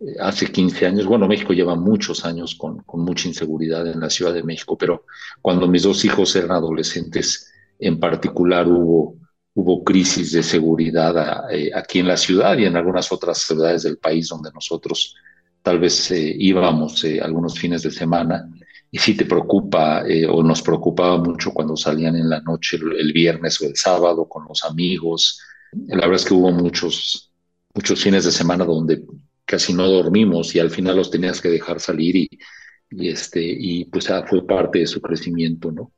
eh, hace 15 años, bueno, México lleva muchos años con, con mucha inseguridad en la Ciudad de México, pero cuando mis dos hijos eran adolescentes, en particular hubo, hubo crisis de seguridad eh, aquí en la ciudad y en algunas otras ciudades del país donde nosotros tal vez eh, íbamos eh, algunos fines de semana. Y si te preocupa o nos preocupaba mucho cuando salían en la noche el, viernes o el sábado con los amigos. La verdad es que hubo muchos, muchos fines de semana donde casi no dormimos y al final los tenías que dejar salir y, este, y pues ah, fue parte de su crecimiento, ¿no?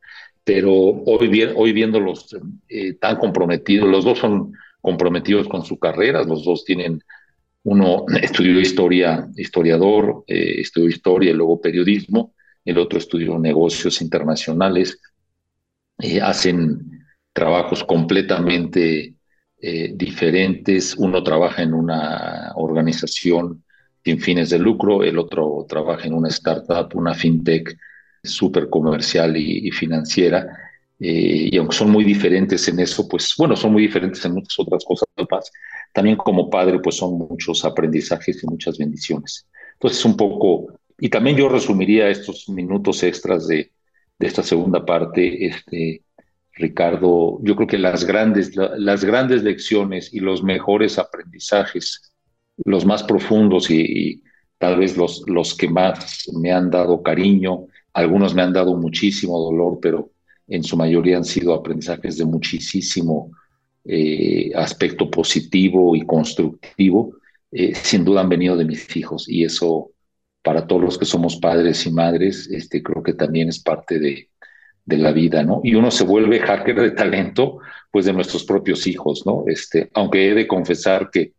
pero hoy, hoy viéndolos eh, tan comprometidos, los dos son comprometidos con su carrera, los dos tienen, uno estudió historia, historiador, eh, estudió historia y luego periodismo, el otro estudió negocios internacionales, eh, hacen trabajos completamente diferentes, uno trabaja en una organización sin fines de lucro, el otro trabaja en una startup, una fintech súper comercial y, financiera. Eh, y aunque son muy diferentes en eso, pues bueno, son muy diferentes en muchas otras cosas más. También como padre, pues son muchos aprendizajes y muchas bendiciones. Entonces, un poco, y también yo resumiría estos minutos extras de, de esta segunda parte, este, Ricardo, yo creo que las grandes, las grandes lecciones y los mejores aprendizajes, los más profundos y, tal vez los, los que más me han dado cariño, algunos me han dado muchísimo dolor, pero en su mayoría han sido aprendizajes de muchísimo eh, aspecto positivo y constructivo. Eh, sin duda han venido de mis hijos y eso para todos los que somos padres y madres, este, creo que también es parte de, de la vida, ¿no? Y uno se vuelve hacker de talento, pues de nuestros propios hijos, ¿no? Este, aunque he de confesar que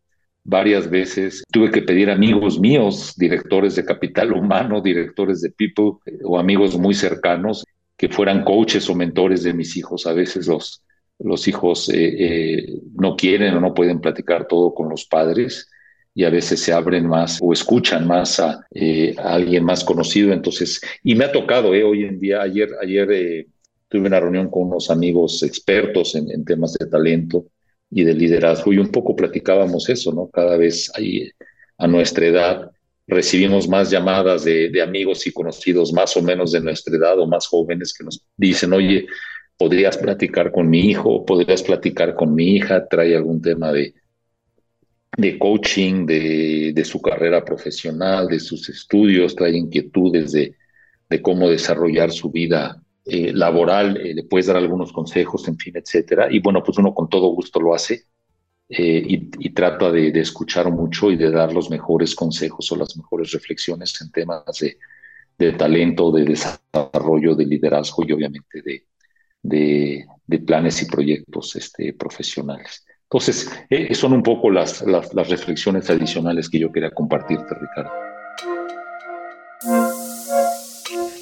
varias veces. Tuve que pedir amigos míos, directores de capital humano, directores de people o amigos muy cercanos que fueran coaches o mentores de mis hijos. A veces los, los hijos eh, eh, no quieren o no pueden platicar todo con los padres y a veces se abren más o escuchan más a, eh, alguien más conocido. Entonces, y me ha tocado hoy en día, ayer, ayer tuve una reunión con unos amigos expertos en, en temas de talento y de liderazgo. Y un poco platicábamos eso, ¿no? Cada vez ahí a nuestra edad recibimos más llamadas de, de, amigos y conocidos más o menos de nuestra edad o más jóvenes que nos dicen, oye, podrías platicar con mi hijo, podrías platicar con mi hija, trae algún tema de, de coaching, de, de su carrera profesional, de sus estudios, trae inquietudes de, de cómo desarrollar su vida eh, laboral, eh, le puedes dar algunos consejos, en fin, etcétera. Y bueno, pues uno con todo gusto lo hace. eh, y, trata de, escuchar mucho y de dar los mejores consejos o las mejores reflexiones en temas de, de talento, de desarrollo, de liderazgo y obviamente de, de, planes y proyectos este, profesionales. Entonces, eh, son un poco las, las, las reflexiones adicionales que yo quería compartirte, Ricardo.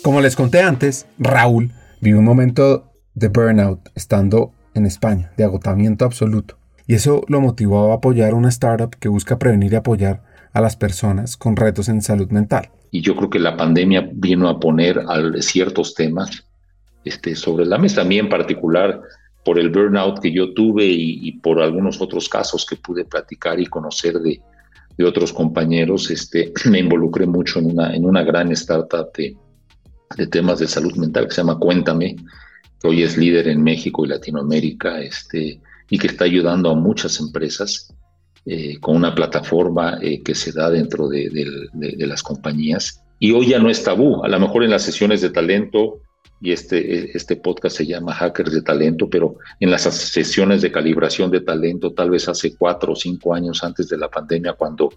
Como les conté antes, Raúl vivió un momento de burnout estando en España, de agotamiento absoluto. Y eso lo motivó a apoyar una startup que busca prevenir y apoyar a las personas con retos en salud mental. Y yo creo que la pandemia vino a poner ciertos temas este, sobre la mesa, a mí en particular por el burnout que yo tuve y, por algunos otros casos que pude platicar y conocer de, de otros compañeros, este, me involucré mucho en una, en una gran startup de, de temas de salud mental que se llama Cuéntame, que hoy es líder en México y Latinoamérica, este, y que está ayudando a muchas empresas eh, con una plataforma eh, que se da dentro de, de, las compañías. Y hoy ya no es tabú, a lo mejor en las sesiones de talento, y este, este podcast se llama Hackers de Talento, pero en las sesiones de calibración de talento, tal vez hace cuatro o cinco años antes de la pandemia, cuando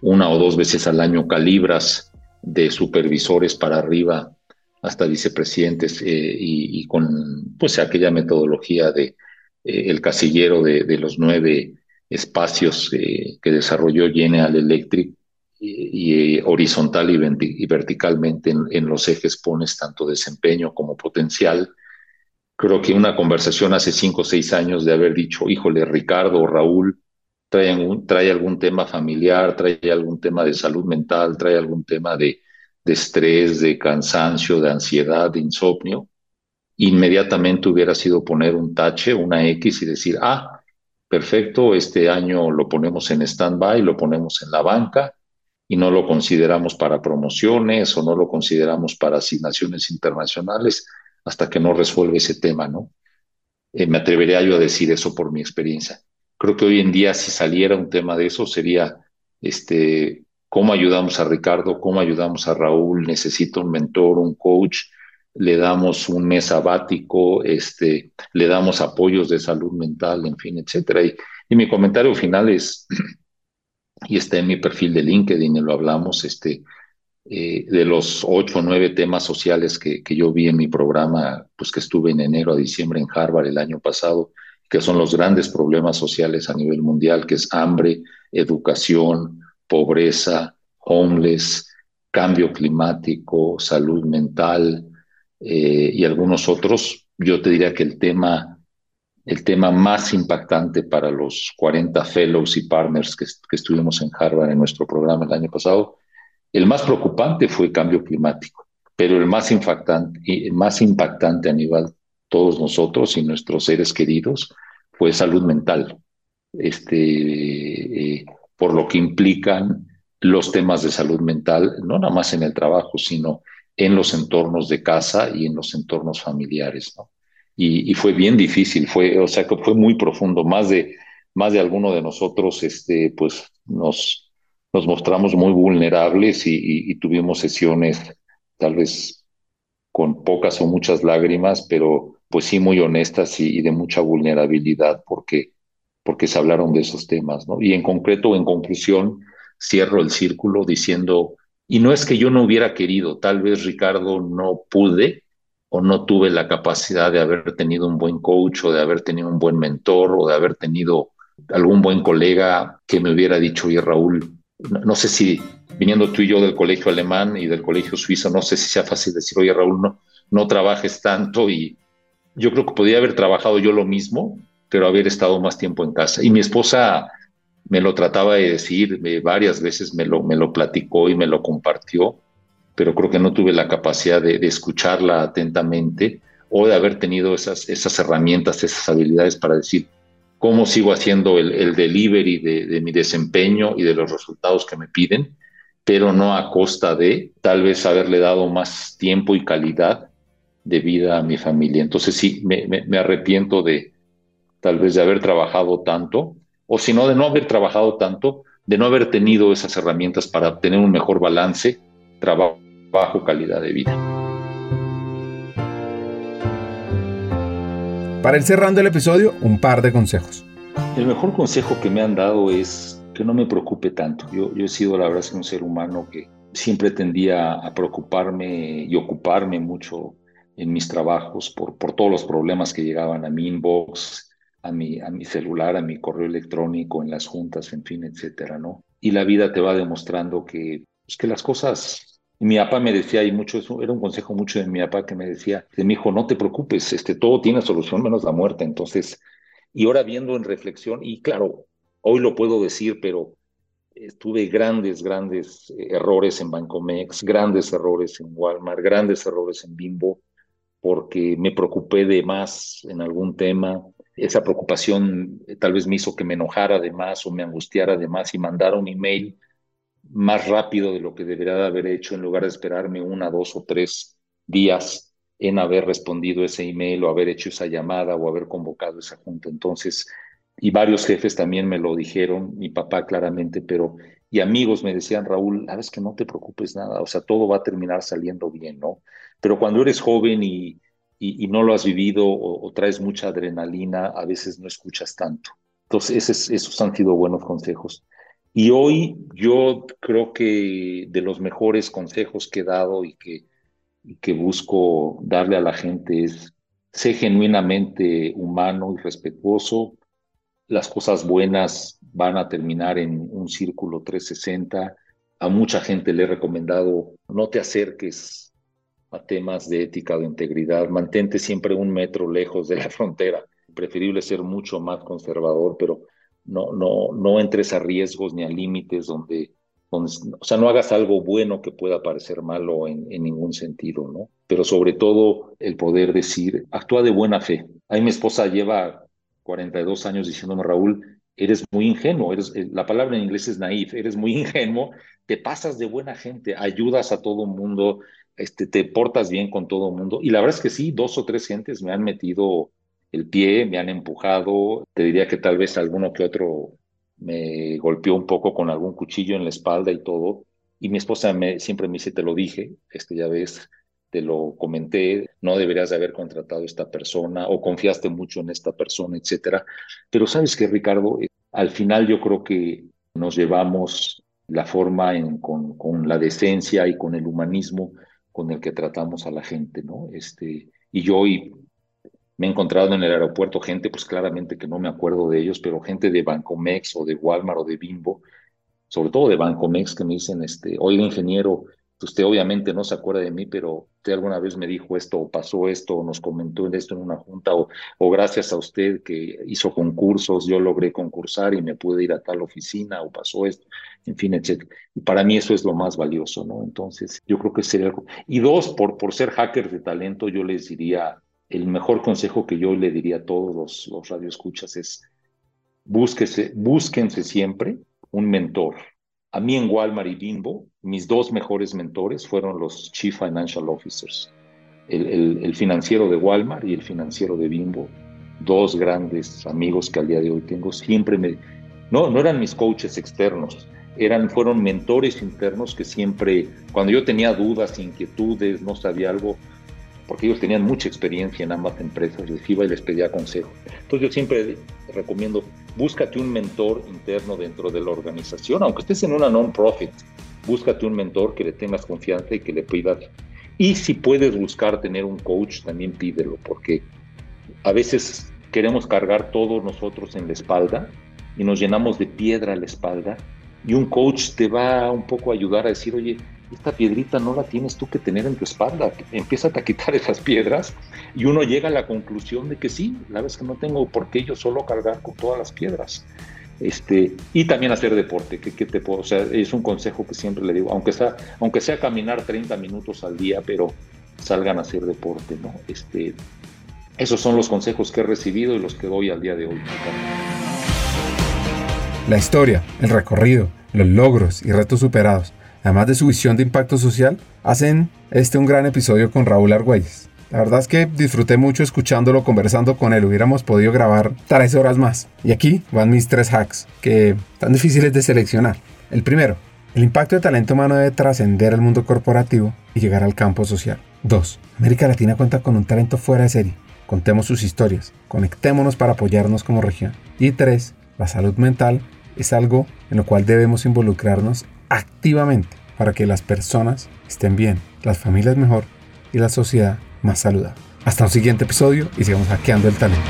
una o dos veces al año calibras de supervisores para arriba hasta vicepresidentes eh, y, con pues aquella metodología de eh, el casillero de, los nueve espacios eh, que desarrolló General Electric y, horizontal y, verticalmente en, en, los ejes pones tanto desempeño como potencial. Creo que una conversación hace cinco o seis años de haber dicho, híjole, Ricardo o Raúl, trae, trae algún tema familiar, trae algún tema de salud mental, trae algún tema de, de estrés, de cansancio, de ansiedad, de insomnio, inmediatamente hubiera sido poner un tache, una X y decir, ah, perfecto, este año lo ponemos en stand-by, lo ponemos en la banca y no lo consideramos para promociones o no lo consideramos para asignaciones internacionales hasta que no resuelve ese tema, ¿no? Eh, me atrevería yo a decir eso por mi experiencia. Creo que hoy en día si saliera un tema de eso sería este, cómo ayudamos a Ricardo, cómo ayudamos a Raúl, necesita un mentor, un coach, le damos un mes sabático, este, le damos apoyos de salud mental, en fin, etcétera. Y, mi comentario final es, y está en mi perfil de LinkedIn, y lo hablamos, este, eh, de los ocho o nueve temas sociales que, que, yo vi en mi programa, pues que estuve en enero a diciembre en Harvard el año pasado, que son los grandes problemas sociales a nivel mundial, que es hambre, educación, pobreza, homeless, cambio climático, salud mental eh, y algunos otros, yo te diría que el tema, el tema más impactante para los 40 fellows y partners que, estuvimos en Harvard en nuestro programa el año pasado, el más preocupante fue cambio climático, pero el más impactante, el más impactante a nivel todos nosotros y nuestros seres queridos fue salud mental. Este, eh, por lo que implican los temas de salud mental, no nada más en el trabajo, sino en los entornos de casa y en los entornos familiares, ¿no? Y, fue bien difícil, fue, o sea, fue muy profundo, más de, más de alguno de nosotros, este, pues nos, nos mostramos muy vulnerables y, tuvimos sesiones tal vez con pocas o muchas lágrimas, pero pues sí muy honestas y de mucha vulnerabilidad, porque porque se hablaron de esos temas, ¿no? Y en concreto, en conclusión, cierro el círculo diciendo, y no es que yo no hubiera querido, tal vez Ricardo no pude o no tuve la capacidad de haber tenido un buen coach o de haber tenido un buen mentor o de haber tenido algún buen colega que me hubiera dicho, oye Raúl, no, sé si viniendo tú y yo del colegio alemán y del colegio suizo, no sé si sea fácil decir, oye Raúl, no, no trabajes tanto y yo creo que podría haber trabajado yo lo mismo, pero haber estado más tiempo en casa. Y mi esposa me lo trataba de decir varias veces, me lo, me lo platicó y me lo compartió, pero creo que no tuve la capacidad de, escucharla atentamente o de haber tenido esas, herramientas, esas habilidades para decir cómo sigo haciendo el, el delivery de, de, mi desempeño y de los resultados que me piden, pero no a costa de tal vez haberle dado más tiempo y calidad de vida a mi familia. Entonces sí, me, me arrepiento de, tal vez de haber trabajado tanto, o si no, de no haber trabajado tanto, de no haber tenido esas herramientas para obtener un mejor balance, trabajo, calidad de vida. Para ir cerrando el episodio, un par de consejos. El mejor consejo que me han dado es que no me preocupe tanto. Yo, yo he sido, la verdad, un ser humano que siempre tendía a preocuparme y ocuparme mucho en mis trabajos por, por todos los problemas que llegaban a mi inbox, a mi, a mi celular, a mi correo electrónico, en las juntas, en fin, etcétera, ¿no? Y la vida te va demostrando que, pues, que las cosas... Y mi papá me decía, y mucho eso, era un consejo mucho de mi papá que me decía, de mi hijo, no te preocupes, este, todo tiene solución menos la muerte. Entonces, y ahora viendo en reflexión, y claro, hoy lo puedo decir, pero tuve grandes, grandes eh, errores en Bancomex, grandes errores en Walmart, grandes errores en Bimbo, porque me preocupé de más en algún tema. Esa preocupación eh, tal vez me hizo que me enojara de más o me angustiara de más y mandara un email más rápido de lo que debería de haber hecho en lugar de esperarme una, dos o tres días en haber respondido ese email o haber hecho esa llamada o haber convocado esa junta. Entonces, y varios jefes también me lo dijeron, mi papá claramente, pero y amigos me decían, Raúl, sabes que no te preocupes nada, o sea, todo va a terminar saliendo bien, ¿no? Pero cuando eres joven y, y, no lo has vivido o, traes mucha adrenalina, a veces no escuchas tanto. Entonces, esos han sido buenos consejos. Y hoy yo creo que de los mejores consejos que he dado y que, busco darle a la gente es, sé genuinamente humano y respetuoso, las cosas buenas van a terminar en un círculo 360. A mucha gente le he recomendado no te acerques a temas de ética de integridad, mantente siempre un metro lejos de la frontera. Preferible ser mucho más conservador, pero no, no, no entres a riesgos ni a límites donde, o sea, no hagas algo bueno que pueda parecer malo en, ningún sentido, ¿no? Pero sobre todo el poder decir, actúa de buena fe. Ahí mi esposa lleva 42 años diciéndome, Raúl, eres muy ingenuo, eh, la palabra en inglés es naif, eres muy ingenuo, te pasas de buena gente, ayudas a todo mundo, este, te portas bien con todo mundo. Y la verdad es que sí, dos o tres gentes me han metido el pie, me han empujado, te diría que tal vez alguno que otro me golpeó un poco con algún cuchillo en la espalda y todo. Y mi esposa me, siempre me dice, te lo dije, este, ya ves, te lo comenté, no deberías de haber contratado a esta persona o confiaste mucho en esta persona, etcétera. Pero sabes que, Ricardo, eh, al final yo creo que nos llevamos la forma en, con, con, la decencia y con el humanismo con el que tratamos a la gente, ¿no? Este, y yo hoy me he encontrado en el aeropuerto gente, pues claramente que no me acuerdo de ellos, pero gente de Bancomex o de Walmart o de Bimbo, sobre todo de Bancomex, que me dicen, este, oiga, ingeniero, usted obviamente no se acuerda de mí, pero usted alguna vez me dijo esto o pasó esto o nos comentó esto en una junta o, o gracias a usted que hizo concursos, yo logré concursar y me pude ir a tal oficina o pasó esto, en fin, etc. Y para mí eso es lo más valioso, ¿no? Entonces, yo creo que sería algo. Y dos, por, por ser hackers de talento, yo les diría, el mejor consejo que yo le diría a todos los, los radioescuchas es, búsquese, búsquense siempre un mentor, a mí en Walmart y Bimbo, mis dos mejores mentores fueron los Chief Financial Officers, el, financiero de Walmart y el financiero de Bimbo, dos grandes amigos que al día de hoy tengo, siempre me... No, no eran mis coaches externos, eran, fueron mentores internos que siempre, cuando yo tenía dudas, inquietudes, no sabía algo, porque ellos tenían mucha experiencia en ambas empresas, les iba y les pedía consejo. Entonces yo siempre recomiendo, búscate un mentor interno dentro de la organización, aunque estés en una non-profit, búscate un mentor que le tengas confianza y que le pidas. Y si puedes buscar tener un coach, también pídelo, porque a veces queremos cargar todos nosotros en la espalda y nos llenamos de piedra a la espalda y un coach te va un poco a ayudar a decir, oye, esta piedrita no la tienes tú que tener en tu espalda, empieza a quitar esas piedras y uno llega a la conclusión de que sí, la es que no tengo por qué yo solo cargar con todas las piedras. Este, y también hacer deporte, que, que te puedo, o sea, es un consejo que siempre le digo, aunque sea, aunque sea caminar 30 minutos al día, pero salgan a hacer deporte, ¿no? Este, esos son los consejos que he recibido y los que doy al día de hoy. La historia, el recorrido, los logros y retos superados además de su visión de impacto social, hacen este un gran episodio con Raúl Argüelles. La verdad es que disfruté mucho escuchándolo, conversando con él. Hubiéramos podido grabar tres horas más. Y aquí van mis tres hacks, que están difíciles de seleccionar. El primero, el impacto de talento humano debe trascender el mundo corporativo y llegar al campo social. 2. América Latina cuenta con un talento fuera de serie Contemos sus historias, conectémonos para apoyarnos como región. Y tres, la salud mental es algo en lo cual debemos involucrarnos activamente para que las personas estén bien, las familias mejor y la sociedad más saludable. Hasta un siguiente episodio y sigamos hackeando el talento.